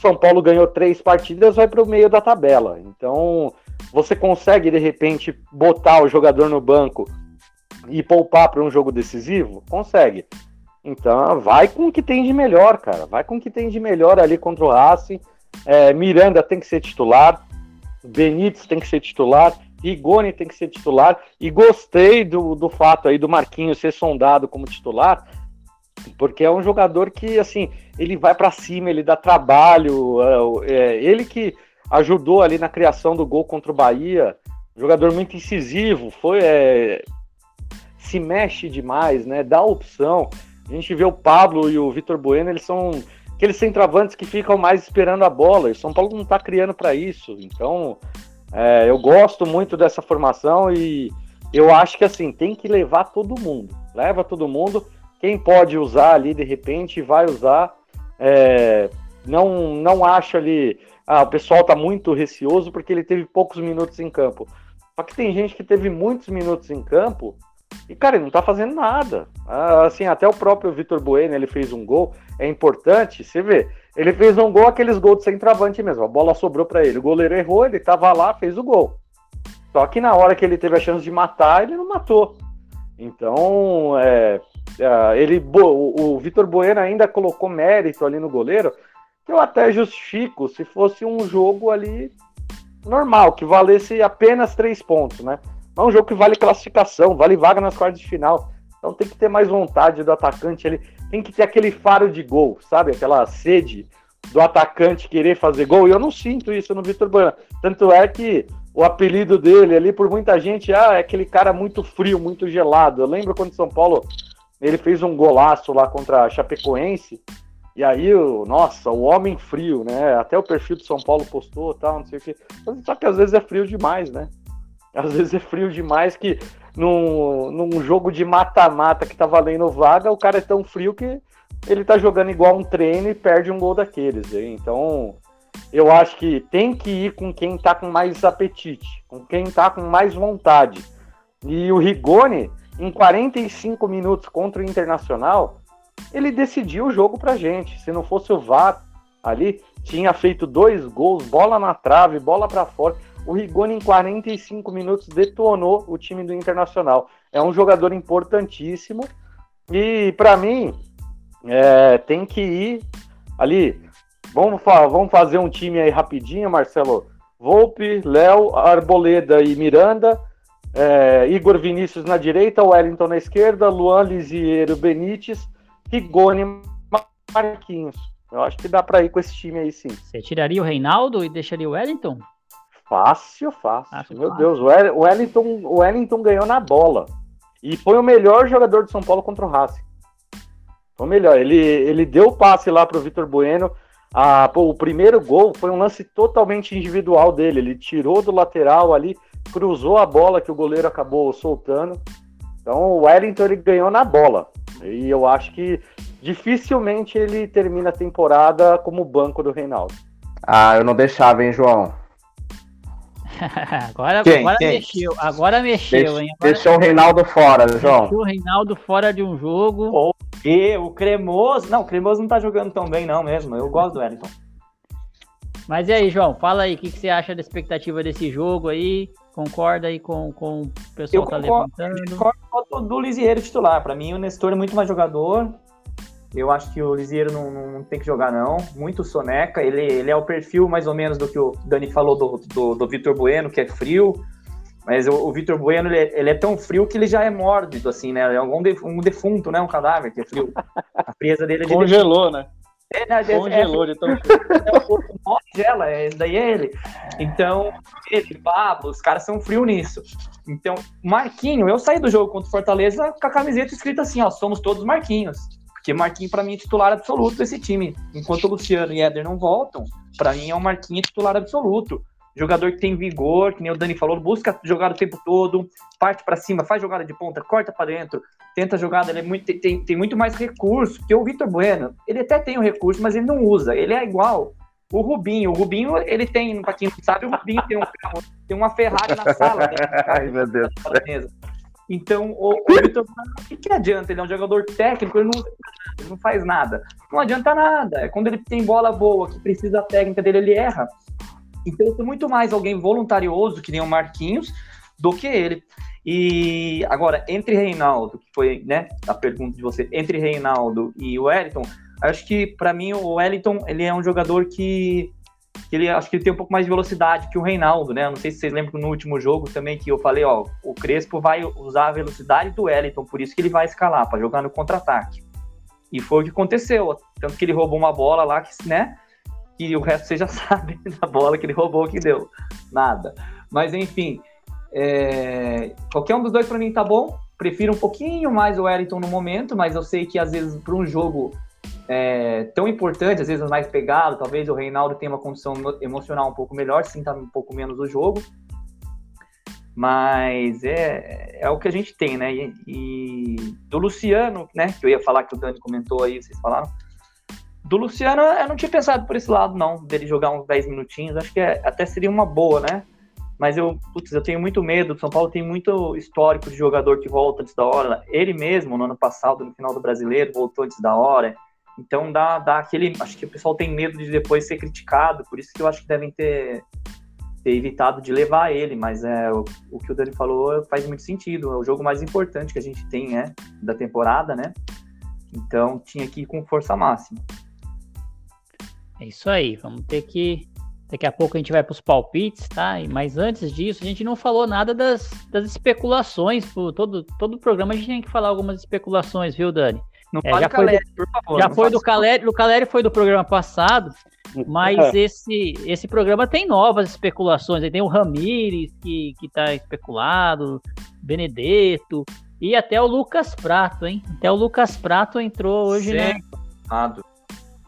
São Paulo ganhou três partidas, vai para o meio da tabela. Então você consegue de repente botar o jogador no banco e poupar para um jogo decisivo? Consegue. Então, vai com o que tem de melhor, cara. Vai com o que tem de melhor ali contra o Racing. é, Miranda tem que ser titular, Benítez tem que ser titular, Rigoni tem que ser titular, e gostei do, do fato aí do Marquinhos ser sondado como titular, porque é um jogador que, assim, ele vai para cima, ele dá trabalho, é, é, ele que ajudou ali na criação do gol contra o Bahia, jogador muito incisivo, foi é, se mexe demais, né? Dá opção. A gente vê o Pablo e o Vitor Bueno, eles são aqueles centroavantes que ficam mais esperando a bola. E São Paulo não está criando para isso. Então, é, eu gosto muito dessa formação e eu acho que assim tem que levar todo mundo. Leva todo mundo. Quem pode usar ali de repente vai usar. É, não, não acho ali. Ah, o pessoal está muito receoso porque ele teve poucos minutos em campo. Só que tem gente que teve muitos minutos em campo e, cara, ele não tá fazendo nada. Ah, assim, até o próprio Vitor Bueno, ele fez um gol. É importante, você vê. Ele fez um gol, aqueles gols de centroavante mesmo. A bola sobrou para ele. O goleiro errou, ele tava lá, fez o gol. Só que na hora que ele teve a chance de matar, ele não matou. Então, é, é, ele, o, o Vitor Bueno ainda colocou mérito ali no goleiro, que eu até justifico se fosse um jogo ali normal, que valesse apenas três pontos, né? É um jogo que vale classificação, vale vaga nas quartas de final. Então tem que ter mais vontade do atacante, ele tem que ter aquele faro de gol, sabe? Aquela sede do atacante querer fazer gol. E eu não sinto isso no Vitor Bueno. Tanto é que o apelido dele ali, por muita gente, ah, é aquele cara muito frio, muito gelado. Eu lembro quando São Paulo ele fez um golaço lá contra a Chapecoense. E aí, nossa, o homem frio, né? Até o perfil do São Paulo postou, tal, não sei o quê. Só que às vezes é frio demais, né? Às vezes é frio demais que num, num jogo de mata-mata que tá valendo vaga, o cara é tão frio que ele tá jogando igual um treino e perde um gol daqueles. Então, eu acho que tem que ir com quem tá com mais apetite, com quem tá com mais vontade. E o Rigoni, em 45 minutos contra o Internacional, ele decidiu o jogo pra gente. Se não fosse o VAR ali, tinha feito dois gols, bola na trave, bola para fora. O Rigoni, em 45 minutos, detonou o time do Internacional. É um jogador importantíssimo. E, para mim, é, tem que ir ali. Vamos, vamos fazer um time aí rapidinho, Marcelo. Volpe, Léo, Arboleda e Miranda. É, Igor Vinícius na direita, Wellington na esquerda, Luan Lisieiro Benítez, Rigoni Marquinhos. Eu acho que dá para ir com esse time aí sim.
Você tiraria o Reinaldo e deixaria o Wellington?
Fácil, fácil. fácil Meu fácil. Deus, o Wellington, o Wellington ganhou na bola. E foi o melhor jogador de São Paulo contra o Racing. Foi o melhor. Ele, ele deu o passe lá para o Vitor Bueno. Ah, pô, o primeiro gol foi um lance totalmente individual dele. Ele tirou do lateral ali, cruzou a bola que o goleiro acabou soltando. Então o Wellington ele ganhou na bola. E eu acho que dificilmente ele termina a temporada como banco do Reinaldo.
Ah, eu não deixava, hein, João? [LAUGHS]
agora, quem, agora quem? mexeu, agora mexeu, hein? Agora...
Deixou o Reinaldo fora, João. Deixou
o Reinaldo fora de um jogo.
Oh, e o Cremoso. Não, o Cremoso não tá jogando tão bem, não mesmo. Eu gosto do Wellington.
Mas e aí, João? Fala aí, o que, que, você acha da expectativa desse jogo aí? Concorda aí com, com o pessoal
que tá levantando? Eu concordo do Lisieiro titular. Para mim, o Nestor é muito mais jogador. Eu acho que o Lisieiro não, não, tem que jogar, não. Muito soneca. Ele, ele é o perfil mais ou menos do que o Dani falou do, do, do Vitor Bueno, que é frio. Mas o, o Vitor Bueno, ele, é, ele, é tão frio que ele já é mórbido, assim, né? É um, um defunto, né? Um cadáver que é frio. A frieza dele é
de Congelou, né? É, né? É, Congelou de tão frio.
É, o corpo congela, é, daí é ele. Então, ele, Pablo, os caras são frios nisso. Então, Marquinho, eu saí do jogo contra o Fortaleza com a camiseta escrita assim, ó, somos todos Marquinhos. Porque Marquinhos, para mim, é titular absoluto desse time. Enquanto o Luciano e Éder não voltam, para mim é o Marquinhos titular absoluto. Jogador que tem vigor, que nem o Dani falou, busca jogar o tempo todo, parte para cima, faz jogada de ponta, corta para dentro, tenta jogada, ele é muito, tem, tem muito mais recurso que o Vitor Bueno. Ele até tem o um recurso, mas ele não usa. Ele é igual o Rubinho. O Rubinho, ele tem, para quem não sabe, o Rubinho tem, um, tem uma Ferrari na sala. Né? [LAUGHS]
Ai, meu Deus.
Então, o, o Vitor, o que, que adianta? Ele é um jogador técnico, ele não, ele não faz nada. Não adianta nada. É quando ele tem bola boa, que precisa da técnica dele, ele erra. Então, tem muito mais alguém voluntarioso, que nem o Marquinhos, do que ele. E agora, entre Reinaldo, que foi né, a pergunta de você, entre Reinaldo e o Wellington, acho que para mim o Wellington ele é um jogador que que ele acho que ele tem um pouco mais de velocidade que o Reinaldo, né? Não sei se vocês lembram no último jogo também que eu falei, ó, o Crespo vai usar a velocidade do Wellington, por isso que ele vai escalar para jogar no contra-ataque. E foi o que aconteceu, tanto que ele roubou uma bola lá que, né? Que o resto você já [LAUGHS] sabe da bola que ele roubou que deu. Nada. Mas enfim, é... qualquer um dos dois para mim tá bom. Prefiro um pouquinho mais o Wellington no momento, mas eu sei que às vezes para um jogo é, tão importante, às vezes mais pegado, talvez o Reinaldo tenha uma condição emocional um pouco melhor, sinta um pouco menos o jogo. Mas é, é o que a gente tem, né? E, e, do Luciano, né? Que eu ia falar que o Dani comentou aí, vocês falaram. Do Luciano, eu não tinha pensado por esse lado, não, dele jogar uns 10 minutinhos. Acho que é, até seria uma boa, né? Mas eu, putz, eu tenho muito medo. O São Paulo tem muito histórico de jogador que volta antes da hora. Ele mesmo, no ano passado, no final do brasileiro, voltou antes da hora. Então dá, dá aquele. Acho que o pessoal tem medo de depois ser criticado, por isso que eu acho que devem ter, ter evitado de levar ele, mas é o, o que o Dani falou faz muito sentido. É o jogo mais importante que a gente tem, né? Da temporada, né? Então tinha que ir com força máxima.
É isso aí, vamos ter que. Daqui a pouco a gente vai para os palpites, tá? Mas antes disso, a gente não falou nada das, das especulações. Todo, todo programa a gente tem que falar algumas especulações, viu, Dani?
Não é, já Caleri, do, por favor.
Já foi do Caleri, o Caleri foi do programa passado, mas [LAUGHS] é. esse, esse programa tem novas especulações. Aí tem o Ramires, que, que tá especulado, Benedetto, e até o Lucas Prato, hein? Até o Lucas Prato entrou hoje, né?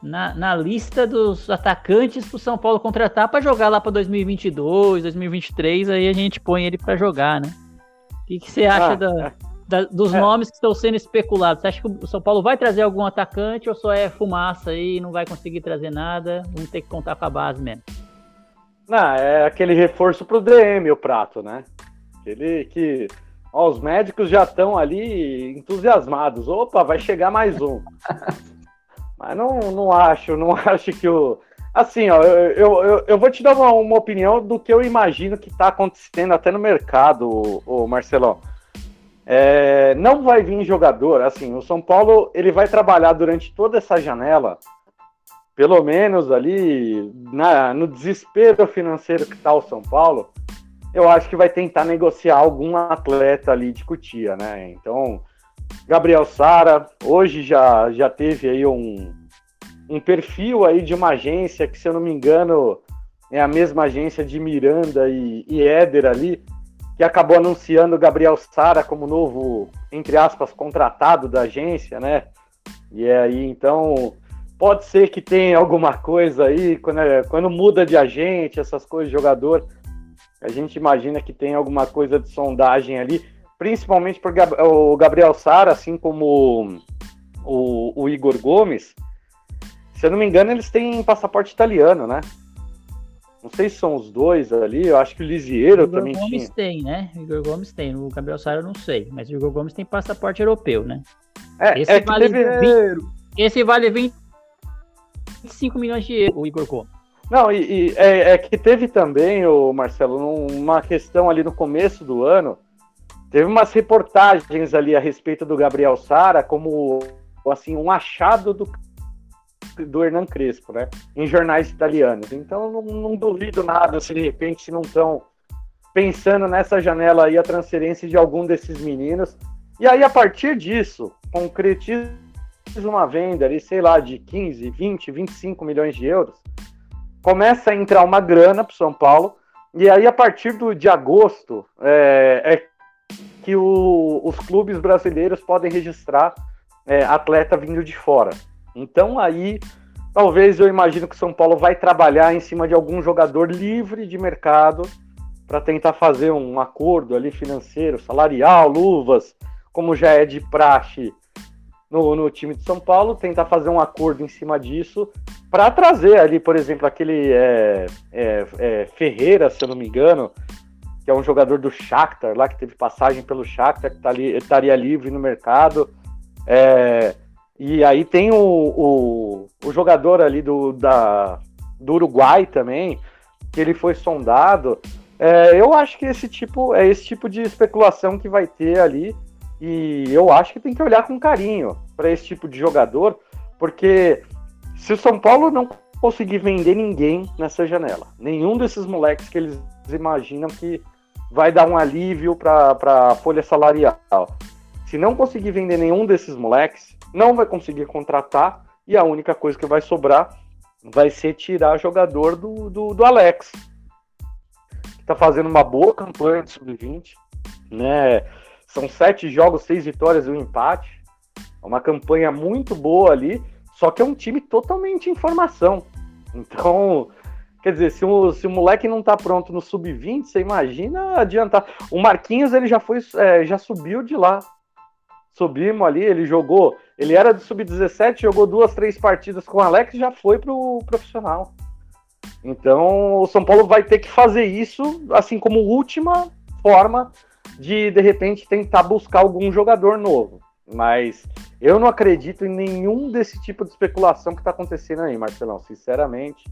Na, na lista dos atacantes pro São Paulo contratar para jogar lá para 2022, 2023, aí a gente põe ele para jogar, né? O que, que você acha ah, da, é da, dos é. nomes que estão sendo especulados. Você acha que o São Paulo vai trazer algum atacante ou só é fumaça aí e não vai conseguir trazer nada? Vamos ter que contar com a base mesmo.
Não, é aquele reforço pro DM, o prato, né? Aquele que. Ó, os médicos já estão ali entusiasmados. Opa, vai chegar mais um. [LAUGHS] Mas não, não acho, não [LAUGHS] acho que o. Assim, ó, eu, eu, eu vou te dar uma, uma opinião do que eu imagino que está acontecendo até no mercado, o, o Marcelão. É, não vai vir jogador, assim, o São Paulo ele vai trabalhar durante toda essa janela, pelo menos ali na, no desespero financeiro que está o São Paulo, eu acho que vai tentar negociar algum atleta ali de Cutia, né? Então, Gabriel Sara, hoje já, já teve aí um, um perfil aí de uma agência que, se eu não me engano, é a mesma agência de Miranda e, e Éder ali, que acabou anunciando o Gabriel Sara como novo, entre aspas, contratado da agência, né? E aí, então, pode ser que tenha alguma coisa aí, quando, é, quando muda de agente, essas coisas, jogador, a gente imagina que tem alguma coisa de sondagem ali, principalmente por o Gabriel Sara, assim como o, o Igor Gomes. Se eu não me engano, eles têm passaporte italiano, né? Não sei se são os dois ali, eu acho que o Lisieiro também
Gomes
tinha.
tem, né? O Igor Gomes tem, o Gabriel Sara eu não sei, mas o Igor Gomes tem passaporte europeu, né?
É, esse, é vale teve...
20, esse vale 25 milhões de euros, o Igor Gomes.
Não, e, e é, é, que teve também, o Marcelo, uma questão ali no começo do ano, teve umas reportagens ali a respeito do Gabriel Sara como assim um achado do do Hernan Crespo, né? Em jornais italianos. Então não, não duvido nada se de repente não estão pensando nessa janela aí a transferência de algum desses meninos. E aí, a partir disso, concretiza uma venda ali, sei lá, de 15, 20, 25 milhões de euros. Começa a entrar uma grana para São Paulo. E aí, a partir do, de agosto, é, é que o, os clubes brasileiros podem registrar é, atleta vindo de fora. Então aí, talvez eu imagino que o São Paulo vai trabalhar em cima de algum jogador livre de mercado para tentar fazer um acordo ali financeiro, salarial, luvas, como já é de praxe no, no time de São Paulo, tentar fazer um acordo em cima disso para trazer ali, por exemplo, aquele é, é, é, Ferreira, se eu não me engano, que é um jogador do Shakhtar lá que teve passagem pelo Shakhtar, que tá ali, estaria livre no mercado. É, e aí tem o, o, o jogador ali do, da, do Uruguai também, que ele foi sondado. É, eu acho que esse tipo é esse tipo de especulação que vai ter ali. E eu acho que tem que olhar com carinho para esse tipo de jogador, porque se o São Paulo não conseguir vender ninguém nessa janela. Nenhum desses moleques que eles imaginam que vai dar um alívio para a folha salarial. Se não conseguir vender nenhum desses moleques, não vai conseguir contratar e a única coisa que vai sobrar vai ser tirar jogador do, do, do Alex, que está fazendo uma boa campanha de sub-20, né? São sete jogos, seis vitórias e um empate. É uma campanha muito boa ali, só que é um time totalmente em formação. Então, Quer dizer, se o, se o moleque não tá pronto no sub-20, você imagina adiantar. O Marquinhos, ele já foi, é, já subiu de lá. Subimos ali, ele jogou. Ele era do sub-17, jogou duas, três partidas com o Alex e já foi pro profissional. Então, o São Paulo vai ter que fazer isso, assim como última forma de, de repente, tentar buscar algum jogador novo. Mas eu não acredito em nenhum desse tipo de especulação que está acontecendo aí, Marcelão. Sinceramente,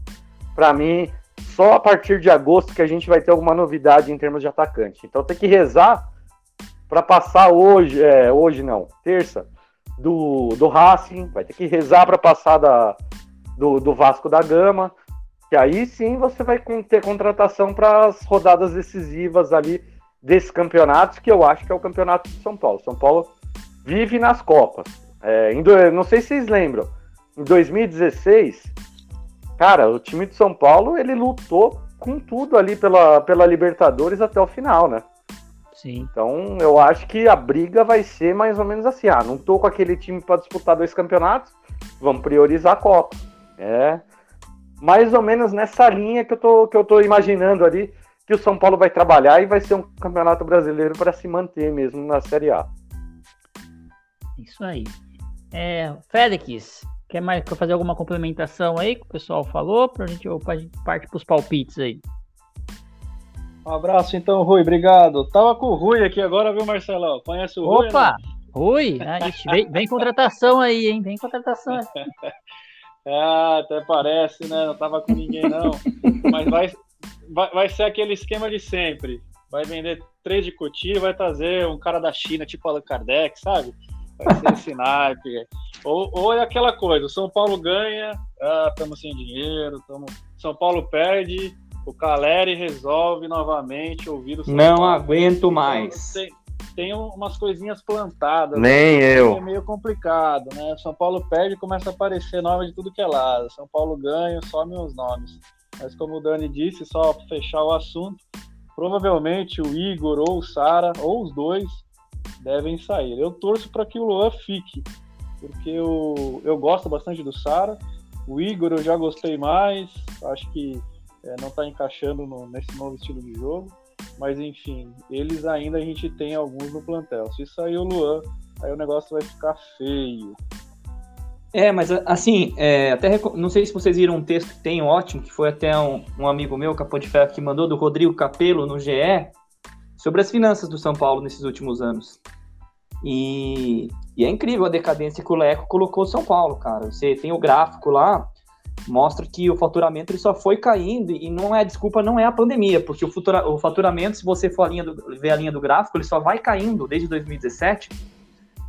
para mim, só a partir de agosto que a gente vai ter alguma novidade em termos de atacante. Então tem que rezar para passar hoje, é, hoje não, terça, do, do Racing, vai ter que rezar para passar da, do, do Vasco da Gama, que aí sim você vai ter contratação para as rodadas decisivas ali desses campeonatos, que eu acho que é o campeonato de São Paulo. São Paulo vive nas Copas. É, não sei se vocês lembram, em 2016 cara, o time de São Paulo, ele lutou com tudo ali pela, pela Libertadores até o final, né?
Sim.
Então, eu acho que a briga vai ser mais ou menos assim. Ah, não tô com aquele time para disputar dois campeonatos, vamos priorizar a Copa. É mais ou menos nessa linha que eu tô, que eu tô imaginando ali que o São Paulo vai trabalhar e vai ser um campeonato brasileiro para se manter mesmo na Série A.
Isso aí. É, Félix, Quer mais quer fazer alguma complementação aí que o pessoal falou? Pra gente, pra gente partir pros palpites aí.
Um abraço então, Rui, obrigado. Tava com o Rui aqui agora, viu, Marcelão? Conhece o
Rui? Opa! Né? Rui, ah, ixi, vem, vem, contratação aí, hein? Vem contratação.
ah, [LAUGHS] até parece, né? Não tava com ninguém, não. Mas vai, vai, vai ser aquele esquema de sempre. Vai vender três de Cotia, vai trazer um cara da China, tipo Allan Kardec, sabe? Vai ser esse naipe. Ou, ou é aquela coisa, o São Paulo ganha, estamos ah, sem dinheiro, tamo... São Paulo perde, o Caleri resolve novamente ouvir o São
Não
Paulo.
aguento então, mais.
Tem, tem umas coisinhas plantadas.
Nem
né?
eu.
É meio complicado, né? São Paulo perde e começa a aparecer nome de tudo que é lado. São Paulo ganha, some os nomes. Mas como o Dani disse, só para fechar o assunto, provavelmente o Igor ou o Sara, ou os dois, devem sair. Eu torço para que o Luan fique, porque eu, eu gosto bastante do Sara. O Igor eu já gostei mais, acho que é, não está encaixando no, nesse novo estilo de jogo. Mas enfim, eles ainda a gente tem alguns no plantel. Se sair o Luan, aí o negócio vai ficar feio.
É, mas assim, é, até não sei se vocês viram um texto que tem ótimo, que foi até um, um amigo meu, Capô de Ferro, que mandou do Rodrigo Capelo no GE, sobre as finanças do São Paulo nesses últimos anos. E, e é incrível a decadência que o Leco colocou o São Paulo, cara. Você tem o gráfico lá, mostra que o faturamento ele só foi caindo e não é desculpa, não é a pandemia, porque o, futura, o faturamento, se você for a linha do, ver a linha do gráfico, ele só vai caindo desde 2017.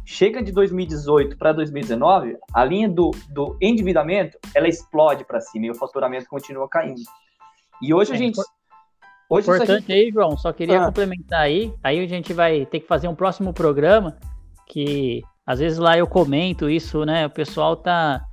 Chega de 2018 para 2019, a linha do, do endividamento ela explode para cima e o faturamento continua caindo. E hoje é, a gente
Hoje Importante gente... aí, João, só queria ah. complementar aí. Aí a gente vai ter que fazer um próximo programa que às vezes lá eu comento isso, né? O pessoal tá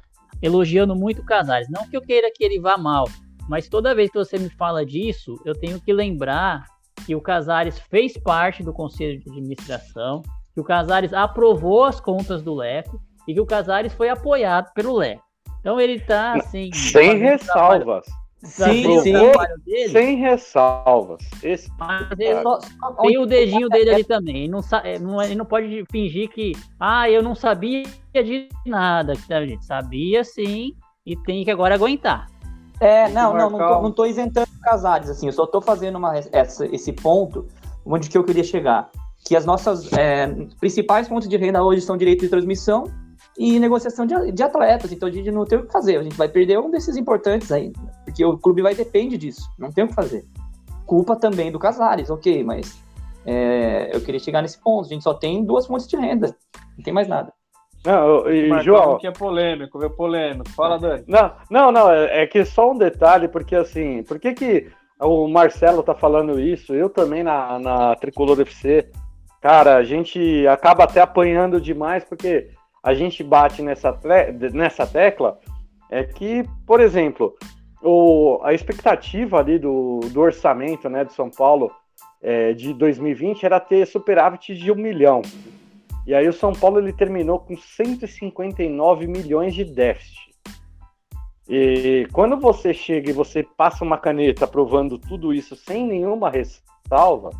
elogiando muito o Casares. Não que eu queira que ele vá mal, mas toda vez que você me fala disso, eu tenho que lembrar que o Casares fez parte do conselho de administração, que o Casares aprovou as contas do Leco e que o Casares foi apoiado pelo Leco. Então ele tá assim.
Sem ressalvas. Sim, sim. Sem ressalvas. Esse...
Mas ele só, só tem o dedinho dele ali também. Ele não, é, não, ele não pode fingir que, ah, eu não sabia de nada. Gente sabia sim e tem que agora aguentar.
É, não, não, não tô, não tô isentando Casares, assim, eu só tô fazendo uma, essa, esse ponto onde que eu queria chegar. Que as nossas é, principais fontes de renda hoje são direito de transmissão e negociação de, de, atletas. Então a gente não tem o que fazer. A gente vai perder um desses importantes aí. Porque o clube vai depender disso. Não tem o que fazer. Culpa também do Casares, ok, mas é, eu queria chegar nesse ponto. A gente só tem duas fontes de renda. Não tem mais nada.
Não, e,
Marcão
João.
que é polêmico, é polêmico. Fala, Dani.
Não, não, não, é, é que só um detalhe, porque assim, por que, que o Marcelo tá falando isso? Eu também na, na Tricolor FC, cara, a gente acaba até apanhando demais, porque a gente bate nessa, nessa tecla, é que, por exemplo, o, a expectativa ali do, do orçamento né, de São Paulo é, de 2020 era ter superávit de um milhão. E aí o São Paulo ele terminou com 159 milhões de déficit. E quando você chega e você passa uma caneta aprovando tudo isso sem nenhuma ressalva,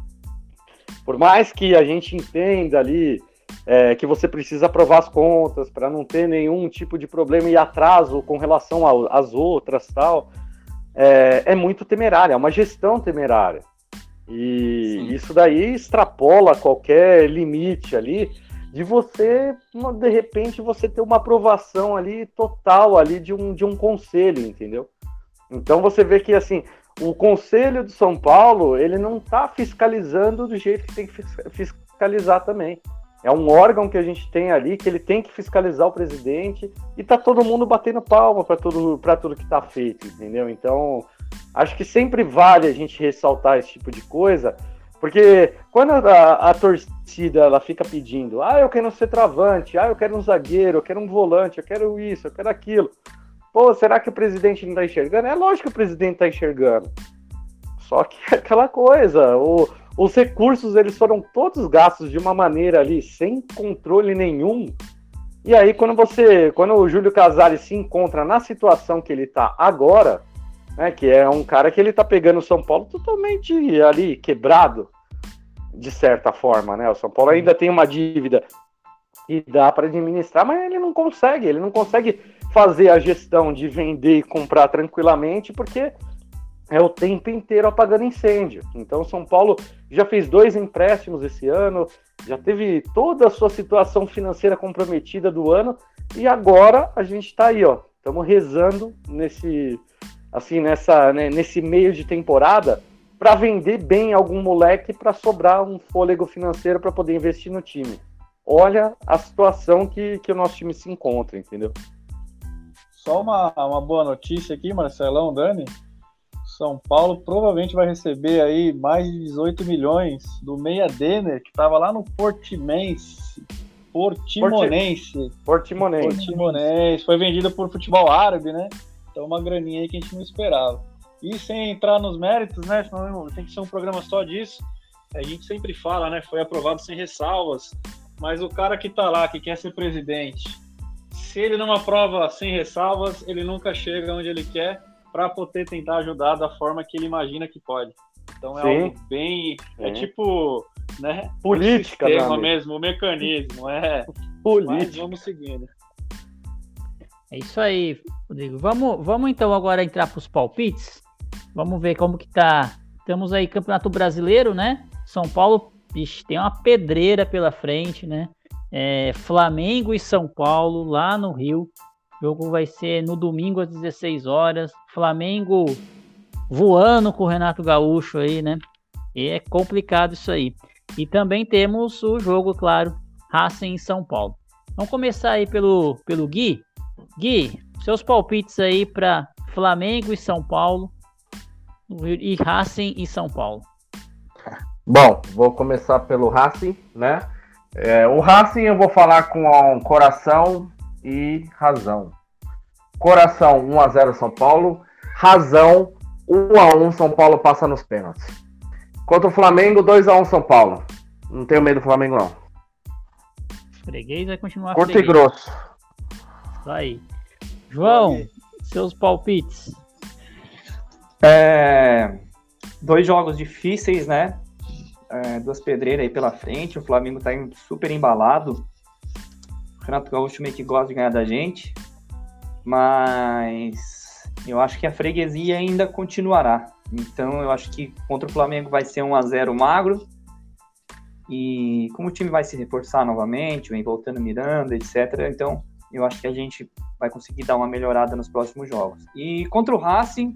por mais que a gente entenda ali é, que você precisa aprovar as contas para não ter nenhum tipo de problema e atraso com relação às outras tal, é, é muito temerária, é uma gestão temerária. E
Sim.
isso daí extrapola qualquer limite ali de você, de repente, você ter uma aprovação ali total ali de um, de um conselho, entendeu? Então você vê que assim, o conselho de São Paulo, ele não está fiscalizando do jeito que tem que fis- fiscalizar também. É um órgão que a gente tem ali que ele tem que fiscalizar o presidente e tá todo mundo batendo palma para tudo para tudo que tá feito, entendeu? Então, acho que sempre vale a gente ressaltar esse tipo de coisa, porque quando a, a torcida ela fica pedindo, ah, eu quero um centroavante, ah, eu quero um zagueiro, eu quero um volante, eu quero isso, eu quero aquilo. Pô, será que o presidente não tá enxergando? É lógico que o presidente tá enxergando. Só que [LAUGHS] é aquela coisa, o- os recursos eles foram todos gastos de uma maneira ali sem controle nenhum. E aí quando você, quando o Júlio Casares se encontra na situação que ele tá agora, né, que é um cara que ele tá pegando o São Paulo totalmente ali quebrado, de certa forma, né? O São Paulo ainda tem uma dívida e dá para administrar, mas ele não consegue, ele não consegue fazer a gestão de vender e comprar tranquilamente, porque é o tempo inteiro apagando incêndio. Então, São Paulo já fez dois empréstimos esse ano, já teve toda a sua situação financeira comprometida do ano, e agora a gente está aí, ó. Estamos rezando nesse, assim, nessa, né, nesse meio de temporada para vender bem algum moleque para sobrar um fôlego financeiro para poder investir no time. Olha a situação que, que o nosso time se encontra, entendeu?
Só uma, uma boa notícia aqui, Marcelão, Dani. São Paulo provavelmente vai receber aí mais de 18 milhões do Meia Denner, que estava lá no Portimense. Portimonense.
Portimonense.
Portimonense. Foi vendido por futebol árabe, né? Então uma graninha aí que a gente não esperava. E sem entrar nos méritos, né? Senão tem que ser um programa só disso. A gente sempre fala, né? Foi aprovado sem ressalvas. Mas o cara que tá lá, que quer ser presidente, se ele não aprova sem ressalvas, ele nunca chega onde ele quer para poder tentar ajudar da forma que ele imagina que pode. Então é
Sim.
algo bem. É
Sim.
tipo. Né?
Política,
o sistema mesmo, o mecanismo. É. [LAUGHS] Mas
Política.
vamos seguindo.
É isso aí, Rodrigo. Vamos, vamos então agora entrar para os palpites. Vamos ver como que tá. Estamos aí, Campeonato Brasileiro, né? São Paulo, vixe, tem uma pedreira pela frente, né? É, Flamengo e São Paulo, lá no Rio. O jogo vai ser no domingo às 16 horas. Flamengo voando com o Renato Gaúcho aí, né? E é complicado isso aí. E também temos o jogo, claro, Racing em São Paulo. Vamos começar aí pelo, pelo Gui. Gui, seus palpites aí para Flamengo e São Paulo e Racing e São Paulo. [LAUGHS]
Bom, vou começar pelo Racing, né? É, o Racing eu vou falar com um coração e razão. Coração 1x0 São Paulo, razão 1x1 São Paulo passa nos pênaltis. Contra o Flamengo, 2x1 São Paulo. Não tenho medo do Flamengo, não.
Freguês vai continuar
Curto e
freguês.
grosso.
Isso aí. João, seus palpites.
É, dois jogos difíceis, né? É, duas pedreiras aí pela frente. O Flamengo tá super embalado. Renato Gaúcho meio que gosta de ganhar da gente. Mas eu acho que a freguesia ainda continuará. Então eu acho que contra o Flamengo vai ser 1 a 0 magro. E como o time vai se reforçar novamente, vem voltando Miranda, etc. Então eu acho que a gente vai conseguir dar uma melhorada nos próximos jogos. E contra o Racing,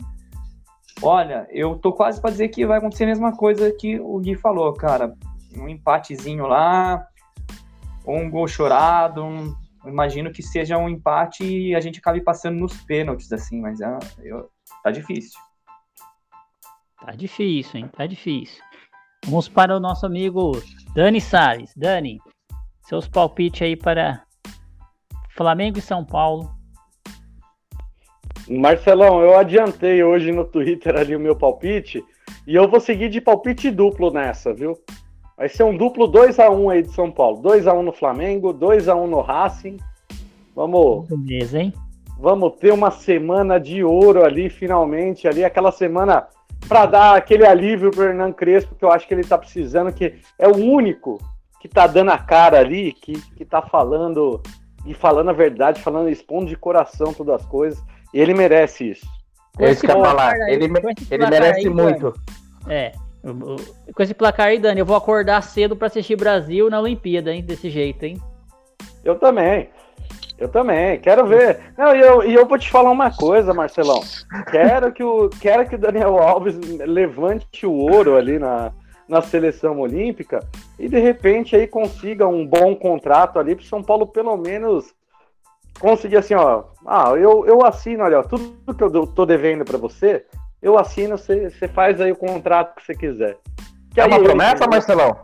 Olha, eu tô quase para dizer que vai acontecer a mesma coisa que o Gui falou, cara. Um empatezinho lá, ou um gol chorado, um, imagino que seja um empate e a gente acabe passando nos pênaltis, assim, mas é, eu, tá difícil.
Tá difícil, hein? Tá difícil. Vamos para o nosso amigo Dani Salles. Dani, seus palpites aí para Flamengo e São Paulo.
Marcelão, eu adiantei hoje no Twitter ali o meu palpite e eu vou seguir de palpite duplo nessa, viu? Vai ser um duplo 2x1 aí de São Paulo. 2x1 no Flamengo, 2x1 no Racing. Vamos.
Beleza, hein?
Vamos ter uma semana de ouro ali, finalmente, ali, aquela semana para dar aquele alívio pro Hernan Crespo, que eu acho que ele tá precisando, que é o único que tá dando a cara ali, que, que tá falando e falando a verdade, falando, expondo de coração todas as coisas, e ele merece isso.
É isso que eu ia falar. Ele, ele merece aí, muito.
É. Com esse placar aí, Dani, eu vou acordar cedo para assistir Brasil na Olimpíada, hein? Desse jeito, hein?
Eu também. Eu também, quero ver. Não, e eu, e eu vou te falar uma coisa, Marcelão. Quero que o, quero que o Daniel Alves levante o ouro ali na, na seleção olímpica e de repente aí consiga um bom contrato ali para São Paulo pelo menos conseguir assim, ó, ah, eu, eu assino, olha, ó, tudo que eu tô devendo para você, eu assino, você, faz aí o contrato que você quiser.
Que é uma promessa, Marcelão?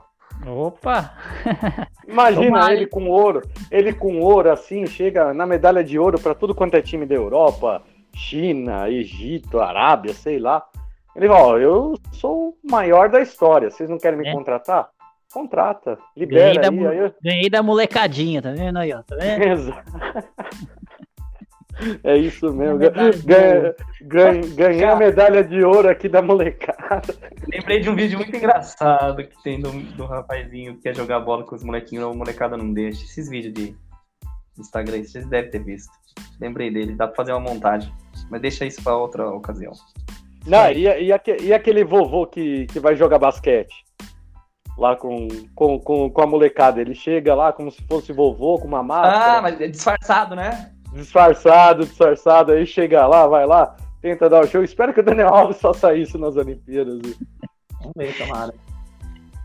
Opa! [LAUGHS]
Imagina ele com ouro, ele com ouro assim, chega na medalha de ouro para tudo quanto é time da Europa, China, Egito, Arábia, sei lá. Ele fala, ó, eu sou o maior da história, vocês não querem me é. contratar? Contrata, libera
ganhei
aí,
da, aí. Ganhei da molecadinha, tá vendo aí, ó, tá vendo? [LAUGHS]
Exato. É isso mesmo. Ganhei, ganhei, ganhei a medalha de ouro aqui da molecada.
Lembrei de um vídeo muito engraçado que tem do, do rapazinho que quer jogar bola com os molequinhos, a molecada não deixa. Esses vídeos de Instagram, vocês devem ter visto. Lembrei dele, dá pra fazer uma montagem. Mas deixa isso pra outra ocasião.
Não, e, e, e aquele vovô que, que vai jogar basquete? Lá com, com, com, com a molecada. Ele chega lá como se fosse vovô, com uma máscara.
Ah, mas é disfarçado, né?
Disfarçado, disfarçado, aí chega lá, vai lá, tenta dar o show. Espero que o Daniel Alves faça isso nas Olimpíadas.
Vamos ver, tomara.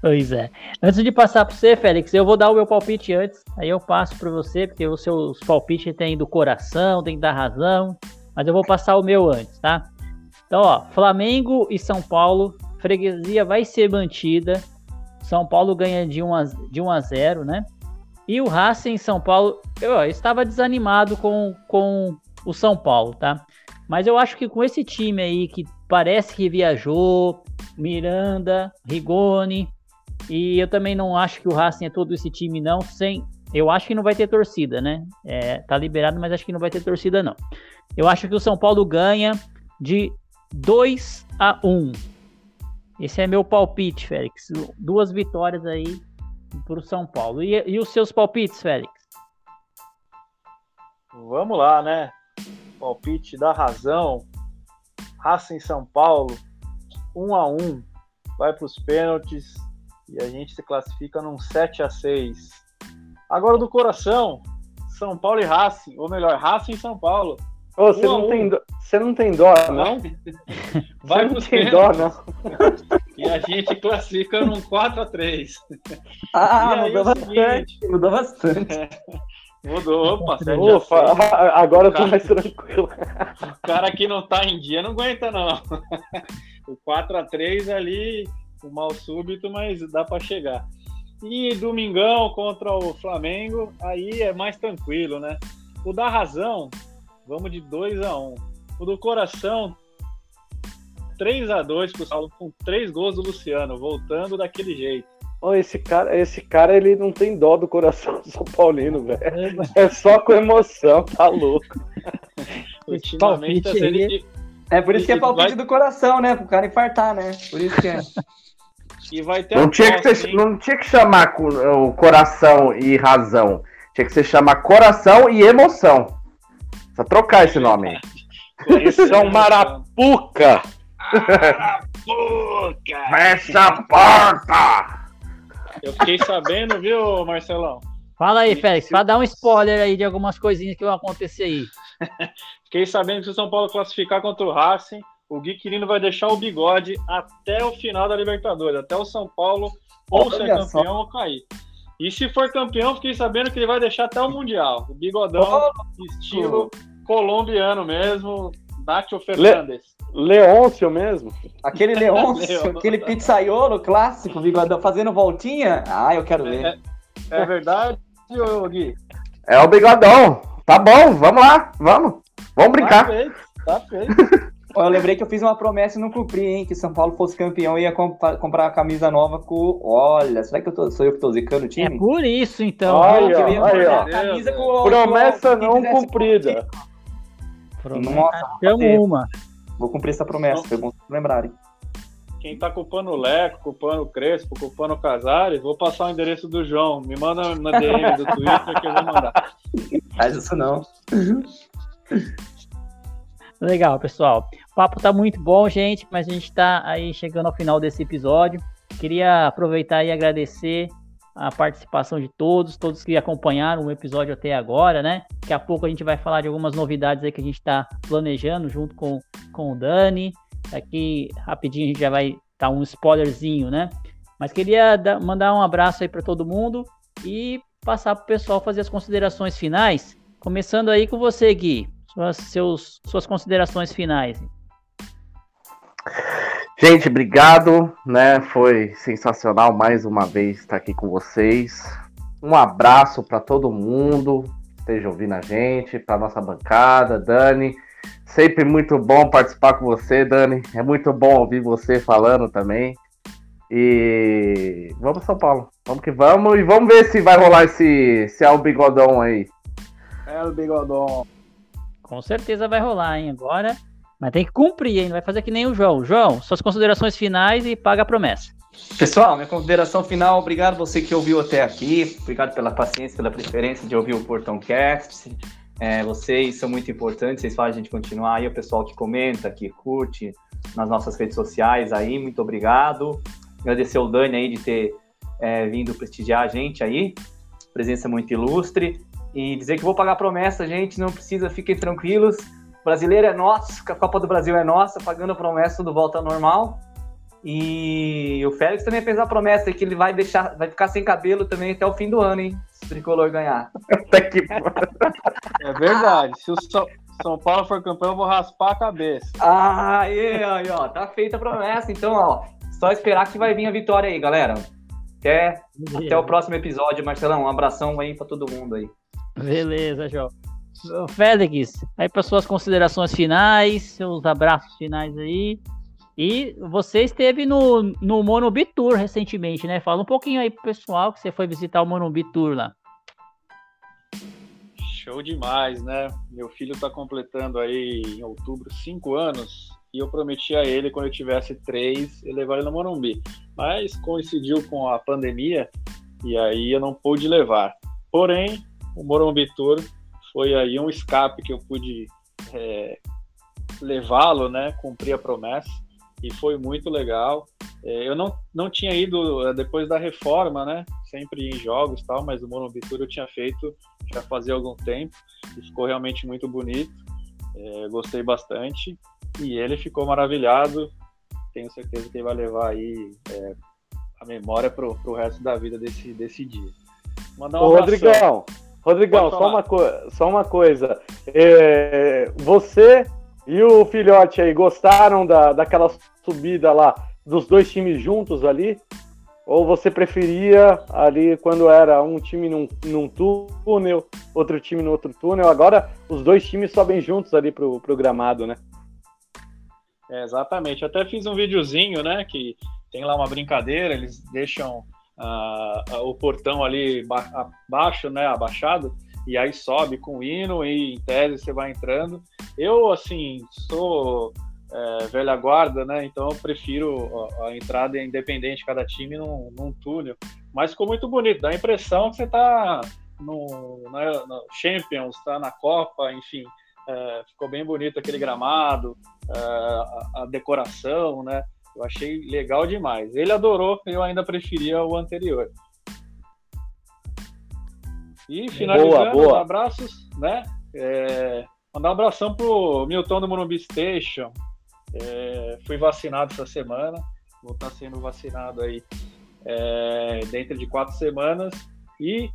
Pois é. Antes de passar para você, Félix, eu vou dar o meu palpite antes, aí eu passo para você, porque os seus palpites têm do coração, tem da razão, mas eu vou passar o meu antes, tá? Então, ó, Flamengo e São Paulo, freguesia vai ser mantida. São Paulo ganha de 1 a, de 1 a 0, né? E o Racing São Paulo, eu, eu estava desanimado com, com o São Paulo, tá? Mas eu acho que com esse time aí que parece que viajou, Miranda, Rigoni, e eu também não acho que o Racing é todo esse time não, sem, eu acho que não vai ter torcida, né? É, tá liberado, mas acho que não vai ter torcida não. Eu acho que o São Paulo ganha de 2 a 1. Esse é meu palpite, Félix. Duas vitórias aí para o São Paulo. E, e os seus palpites, Félix?
Vamos lá, né? Palpite da razão. Racing São Paulo, 1 a 1 vai para os pênaltis e a gente se classifica num 7 a 6 Agora do coração, São Paulo e Racing, ou melhor, Racing e São Paulo.
Ô, você, não tem dó, você não tem dó, não?
Vai não tem dó, não. [LAUGHS] E a gente classifica num 4x3.
Ah, mudou bastante. Mudou bastante. É,
mudou, opa,
Ufa, [LAUGHS] agora eu tô mais tranquilo.
O cara que não tá em dia não aguenta, não. [LAUGHS] O 4x3 ali, o mal súbito, mas dá para chegar. E domingão contra o Flamengo, aí é mais tranquilo, né? O da razão, vamos de 2 a 1 O do coração, 3 a 2 pro Saulo com três gols do Luciano, voltando daquele jeito.
Oh, esse cara, esse cara, ele não tem dó do coração do [LAUGHS] São Paulino, velho. É só com emoção, tá louco. [LAUGHS]
Ultimamente tá sendo. É por isso que é palpite vai... do coração, né? Pro cara infartar, né? Por isso que é. [LAUGHS]
E vai ter não, tinha que ser, não tinha que chamar o coração e razão. Tinha que ser chamar coração e emoção. Só trocar esse nome.
Coração Marapuca!
boca! Fecha a porta!
Eu fiquei sabendo, viu, Marcelão?
Fala aí, Félix, para dar um spoiler aí de algumas coisinhas que vão acontecer aí. [LAUGHS]
fiquei sabendo que se o São Paulo classificar contra o Racing, o Gui Quirino vai deixar o bigode até o final da Libertadores, até o São Paulo ou ser campeão ou cair. E se for campeão, fiquei sabendo que ele vai deixar até o Mundial. O bigodão, oh, estilo colombiano mesmo, Nacho Fernandes.
Le Leôncio mesmo?
Aquele [LAUGHS] Leôncio, aquele pizzaiolo clássico, bigodão, fazendo voltinha? Ah, eu quero ver.
É, é verdade, Gui?
É o bigodão. Tá bom, vamos lá, vamos. Vamos brincar.
Tá feito, tá feito. [LAUGHS]
Eu lembrei que eu fiz uma promessa e não cumpri, hein? Que São Paulo fosse campeão e ia comp comprar a camisa nova com. Olha, será que eu tô... sou eu que tô zicando o time?
É por isso, então.
Olha, eu ia olha, a camisa com, Promessa com, não cumprida.
Nossa, Nossa uma.
Vou cumprir essa promessa, foi bom lembrarem.
Quem tá culpando o Leco, culpando o Crespo, culpando o Casares, vou passar o endereço do João. Me manda na DM do Twitter que eu vou mandar.
Faz isso não.
Legal, pessoal. O papo tá muito bom, gente, mas a gente tá aí chegando ao final desse episódio. Queria aproveitar e agradecer a participação de todos, todos que acompanharam o episódio até agora, né? Daqui a pouco a gente vai falar de algumas novidades aí que a gente está planejando junto com, com o Dani. Aqui rapidinho a gente já vai dar um spoilerzinho, né? Mas queria dar, mandar um abraço aí para todo mundo e passar para o pessoal fazer as considerações finais. Começando aí com você, Gui. Suas, seus, suas considerações finais.
Gente, obrigado, né? Foi sensacional mais uma vez estar aqui com vocês. Um abraço para todo mundo que esteja ouvindo a gente, para nossa bancada, Dani. Sempre muito bom participar com você, Dani. É muito bom ouvir você falando também. E vamos São Paulo. Vamos que vamos e vamos ver se vai rolar esse, se é o bigodão aí.
É o bigodão.
Com certeza vai rolar, hein? Agora mas tem que cumprir, hein? Não vai fazer que nem o João. João, suas considerações finais e paga a promessa.
Pessoal, minha consideração final, obrigado você que ouviu até aqui, obrigado pela paciência, pela preferência de ouvir o Portão Cast. É, vocês são muito importantes, vocês fazem a gente continuar aí, o pessoal que comenta, que curte nas nossas redes sociais aí, muito obrigado. Agradecer ao Dani aí de ter é, vindo prestigiar a gente aí, presença muito ilustre. E dizer que vou pagar promessa, gente, não precisa, fiquem tranquilos brasileiro é nosso, a Copa do Brasil é nossa, pagando a promessa, tudo volta normal. E o Félix também fez a promessa que ele vai deixar, vai ficar sem cabelo também até o fim do ano, hein? Se o tricolor ganhar. [LAUGHS]
é verdade. Se o São Paulo for campeão, eu vou raspar a cabeça.
Ah, aí, aí, ó. Tá feita a promessa. Então, ó, só esperar que vai vir a vitória aí, galera. Até, até o próximo episódio, Marcelão. Um abração aí para todo mundo aí.
Beleza, João. Félix, aí para suas considerações finais, seus abraços finais aí. E você esteve no, no Monumbi Tour recentemente, né? Fala um pouquinho aí pro pessoal que você foi visitar o Monumbi Tour lá.
Show demais, né? Meu filho está completando aí em outubro cinco anos e eu prometi a ele quando eu tivesse três eu levar ele no Morumbi. Mas coincidiu com a pandemia e aí eu não pude levar. Porém, o Morumbi Tour foi aí um escape que eu pude é, levá-lo, né? Cumprir a promessa e foi muito legal. É, eu não, não tinha ido é, depois da reforma, né? Sempre em jogos tal, mas o Morumbi Tour eu tinha feito já fazia algum tempo e ficou realmente muito bonito. É, gostei bastante e ele ficou maravilhado. Tenho certeza que ele vai levar aí é, a memória para o resto da vida desse, desse dia.
Mandar um Ô, Rodrigão, Rodrigão, só uma, só uma coisa. É, você e o filhote aí gostaram da, daquela subida lá dos dois times juntos ali? Ou você preferia ali quando era um time num, num túnel, outro time no outro túnel? Agora os dois times sobem juntos ali pro, pro gramado, né?
É, exatamente. Eu até fiz um videozinho, né? Que tem lá uma brincadeira, eles deixam o portão ali abaixo, né, abaixado, e aí sobe com o hino e em tese você vai entrando. Eu, assim, sou é, velha guarda, né, então eu prefiro a, a entrada independente de cada time num, num, túnel, mas ficou muito bonito, dá a impressão que você está no, né, no Champions, está na Copa, enfim, é, ficou bem bonito aquele gramado, é, a, a decoração, né, eu achei legal demais. Ele adorou, eu ainda preferia o anterior. E finalizando, boa, boa. abraços, né? É, mandar um abração pro Milton do Morumbi Station. É, fui vacinado essa semana, vou estar sendo vacinado aí é, dentro de quatro semanas. E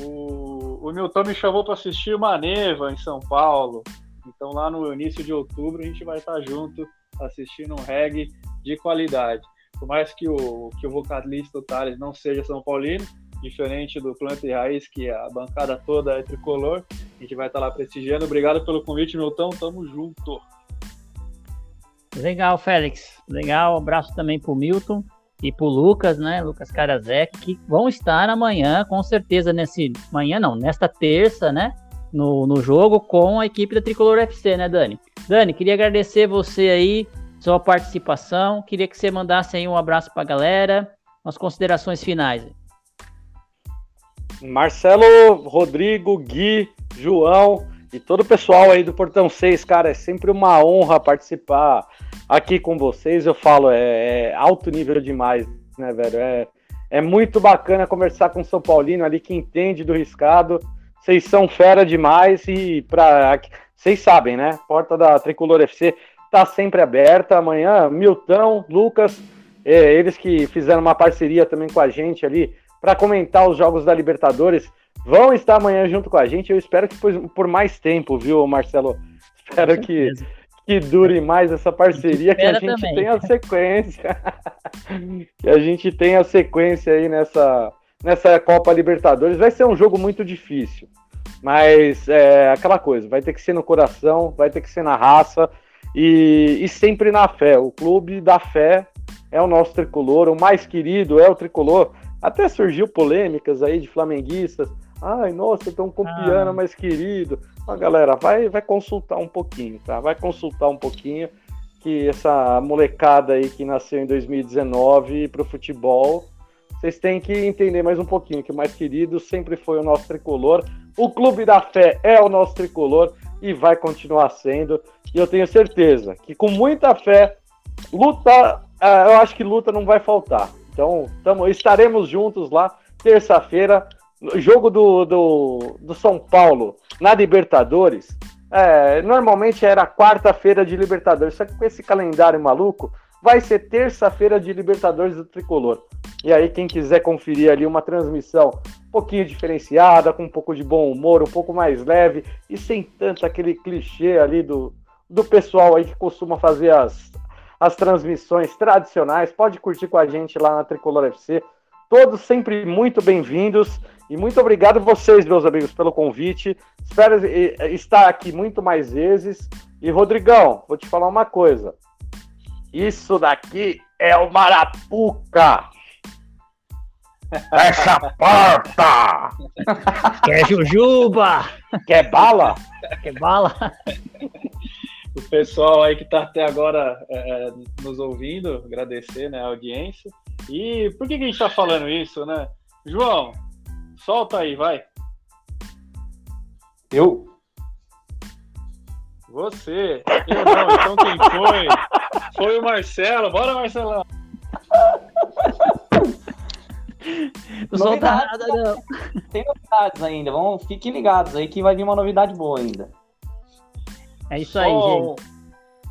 o, o Milton me chamou para assistir uma neva em São Paulo. Então lá no início de outubro a gente vai estar junto assistindo um reggae de qualidade. Por mais que o, que o vocalista Thales não seja São Paulino, diferente do Planta e Raiz, que a bancada toda é tricolor, a gente vai estar lá prestigiando. Obrigado pelo convite, Milton. Tamo junto.
Legal, Félix. Legal. Um abraço também pro Milton e pro Lucas, né? Lucas Karazek, que vão estar amanhã, com certeza, nesse. Amanhã não, nesta terça, né? No, no jogo com a equipe da Tricolor FC, né, Dani? Dani, queria agradecer você aí, sua participação. Queria que você mandasse aí um abraço pra galera, umas considerações finais.
Marcelo, Rodrigo, Gui, João e todo o pessoal aí do Portão 6, cara, é sempre uma honra participar aqui com vocês. Eu falo, é, é alto nível demais, né, velho? É, é muito bacana conversar com o São Paulino ali que entende do riscado. Vocês são fera demais e para vocês sabem, né? Porta da Tricolor FC tá sempre aberta. Amanhã, Milton, Lucas, é, eles que fizeram uma parceria também com a gente ali para comentar os jogos da Libertadores, vão estar amanhã junto com a gente. Eu espero que por, mais tempo, viu, Marcelo? Espero que, que dure mais essa parceria, que a gente também. tenha sequência. [LAUGHS] que a gente tenha sequência aí nessa, nessa Copa Libertadores. Vai ser um jogo muito difícil. Mas é aquela coisa, vai ter que ser no coração, vai ter que ser na raça e, e sempre na fé. O clube da fé é o nosso tricolor, o mais querido é o tricolor. Até surgiu polêmicas aí de flamenguistas. Ai, nossa, estão copiando, ah. mais querido. Mas, galera, vai, vai consultar um pouquinho, tá? Vai consultar um pouquinho que essa molecada aí que nasceu em 2019 para o futebol, vocês têm que entender mais um pouquinho que o mais querido sempre foi o nosso tricolor. O Clube da Fé é o nosso tricolor e vai continuar sendo. E eu tenho certeza que com muita fé, luta, ah, eu acho que luta não vai faltar. Então, tamo, estaremos juntos lá, terça-feira, jogo do, do, do São Paulo na Libertadores. É, normalmente era quarta-feira de Libertadores, só que com esse calendário maluco, vai ser terça-feira de Libertadores do Tricolor. E aí, quem quiser conferir ali uma transmissão um pouquinho diferenciada, com um pouco de bom humor, um pouco mais leve e sem tanto aquele clichê ali do, do pessoal aí que costuma fazer as, as transmissões tradicionais. Pode curtir com a gente lá na Tricolor FC. Todos sempre muito bem-vindos e muito obrigado vocês, meus amigos, pelo convite. Espero estar aqui muito mais vezes. E Rodrigão, vou te falar uma coisa. Isso daqui é o Marapuca. Fecha a porta!
Quer jujuba?
Quer bala?
Quer bala?
o pessoal aí que está até agora é, é, nos ouvindo, agradecer né, a audiência. E por que, que a gente está falando isso, né? João, solta aí, vai.
Eu?
Você. Eu não, então quem foi? Foi o Marcelo. Bora, Marcelão.
Não nada, não.
Tem novidades ainda. Vamos, fiquem ligados aí que vai vir uma novidade boa ainda.
É isso aí, gente.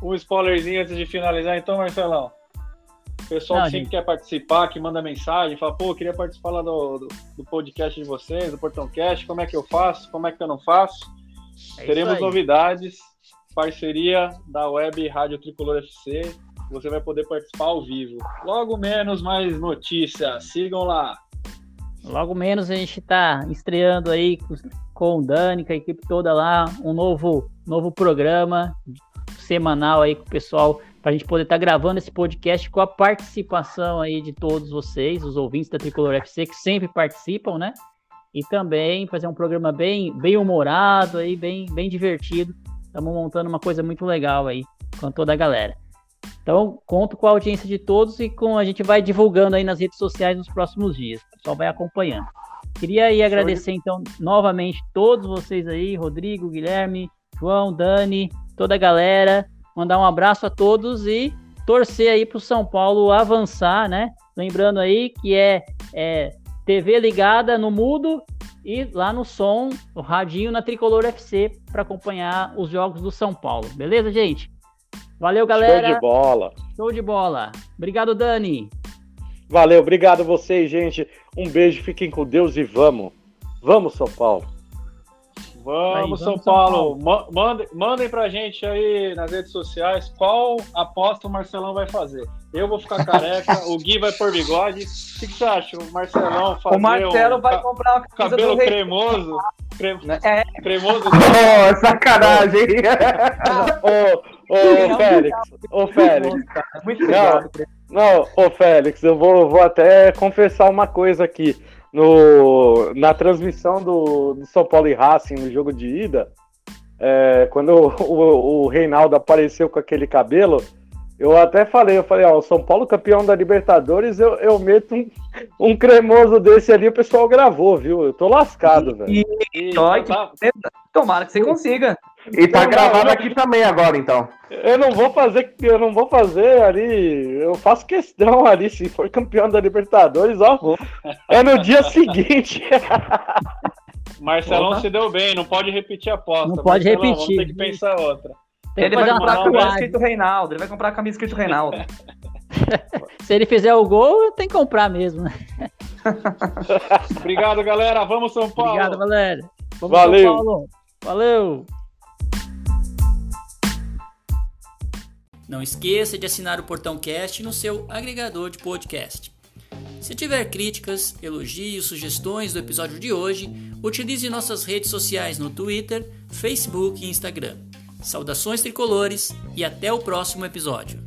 Um spoilerzinho antes de finalizar, então, Marcelão. O pessoal Não, que sempre quer participar, que manda mensagem, fala, pô, queria participar lá do, do, do, podcast de vocês, do Portão Cast, como é que eu faço, como é que eu não faço. É Teremos novidades, parceria da web Rádio Tricolor FC, você vai poder participar ao vivo. Logo menos mais notícias, sigam lá.
Logo menos a gente está estreando aí com o Dani, com a equipe toda lá, um novo, novo programa semanal aí com o pessoal, para a gente poder estar tá gravando esse podcast com a participação aí de todos vocês, os ouvintes da Tricolor FC, que sempre participam, né? E também fazer um programa bem, bem humorado aí, bem, bem divertido. Estamos montando uma coisa muito legal aí com toda a galera. Então, conto com a audiência de todos e com a gente vai divulgando aí nas redes sociais nos próximos dias. O pessoal vai acompanhando. Queria aí agradecer, então, novamente todos vocês aí, Rodrigo, Guilherme, João, Dani, toda a galera. Mandar um abraço a todos e torcer aí para o São Paulo avançar, né? Lembrando aí que é, é TV ligada no mudo e lá no som, o radinho na Tricolor FC para acompanhar os jogos do São Paulo. Beleza, gente? Valeu, galera.
Show de bola.
Show de bola. Obrigado, Dani.
Valeu, obrigado vocês, gente. Um beijo, fiquem com Deus e vamos. Vamos, São Paulo.
Vamos, aí, vamos São, Paulo. Paulo. Mandem, mandem pra gente aí nas redes sociais qual aposta o Marcelão vai fazer. Eu vou ficar careca, o Gui vai pôr bigode. O que, que você acha? O Marcelão fazer
O Marcelo
um,
vai comprar uma
cabelo cremoso. Cre...
É.
Cremoso. [LAUGHS]
Oh, sacanagem!
ô, ô, Félix, ô, Félix.
Muito obrigado.
Não, ô, Félix, eu vou, vou até confessar uma coisa aqui no, na transmissão do, do São Paulo e Racing no jogo de ida, é, quando o, o, o, Reinaldo apareceu com aquele cabelo, eu até falei, eu falei, ó, o São Paulo campeão da Libertadores, eu, eu meto um, um cremoso desse ali, o pessoal gravou, viu? Eu tô lascado, velho.
E, e, tá... Tomara que você consiga.
E tá não, gravado não, aqui também agora, então.
Eu não vou fazer, eu não vou fazer ali. Eu faço questão ali, se for campeão da Libertadores, ó. É no dia seguinte.
Marcelão se deu bem, não pode repetir a aposta.
Não pode
Marcelão,
repetir.
Vamos ter que pensar outra.
Ele vai comprar a camisa escrito Reinaldo. Ele vai comprar a camisa escrito Reinaldo. [LAUGHS]
Se ele fizer o gol, tem que comprar mesmo. Né? [LAUGHS]
Obrigado, galera. Vamos, São Paulo.
Obrigado, galera. Vamos,
Valeu.
São Paulo. Valeu. Não esqueça de assinar o Portão Cast no seu agregador de podcast. Se tiver críticas, elogios, sugestões do episódio de hoje, utilize nossas redes sociais no Twitter, Facebook e Instagram. Saudações tricolores e até o próximo episódio.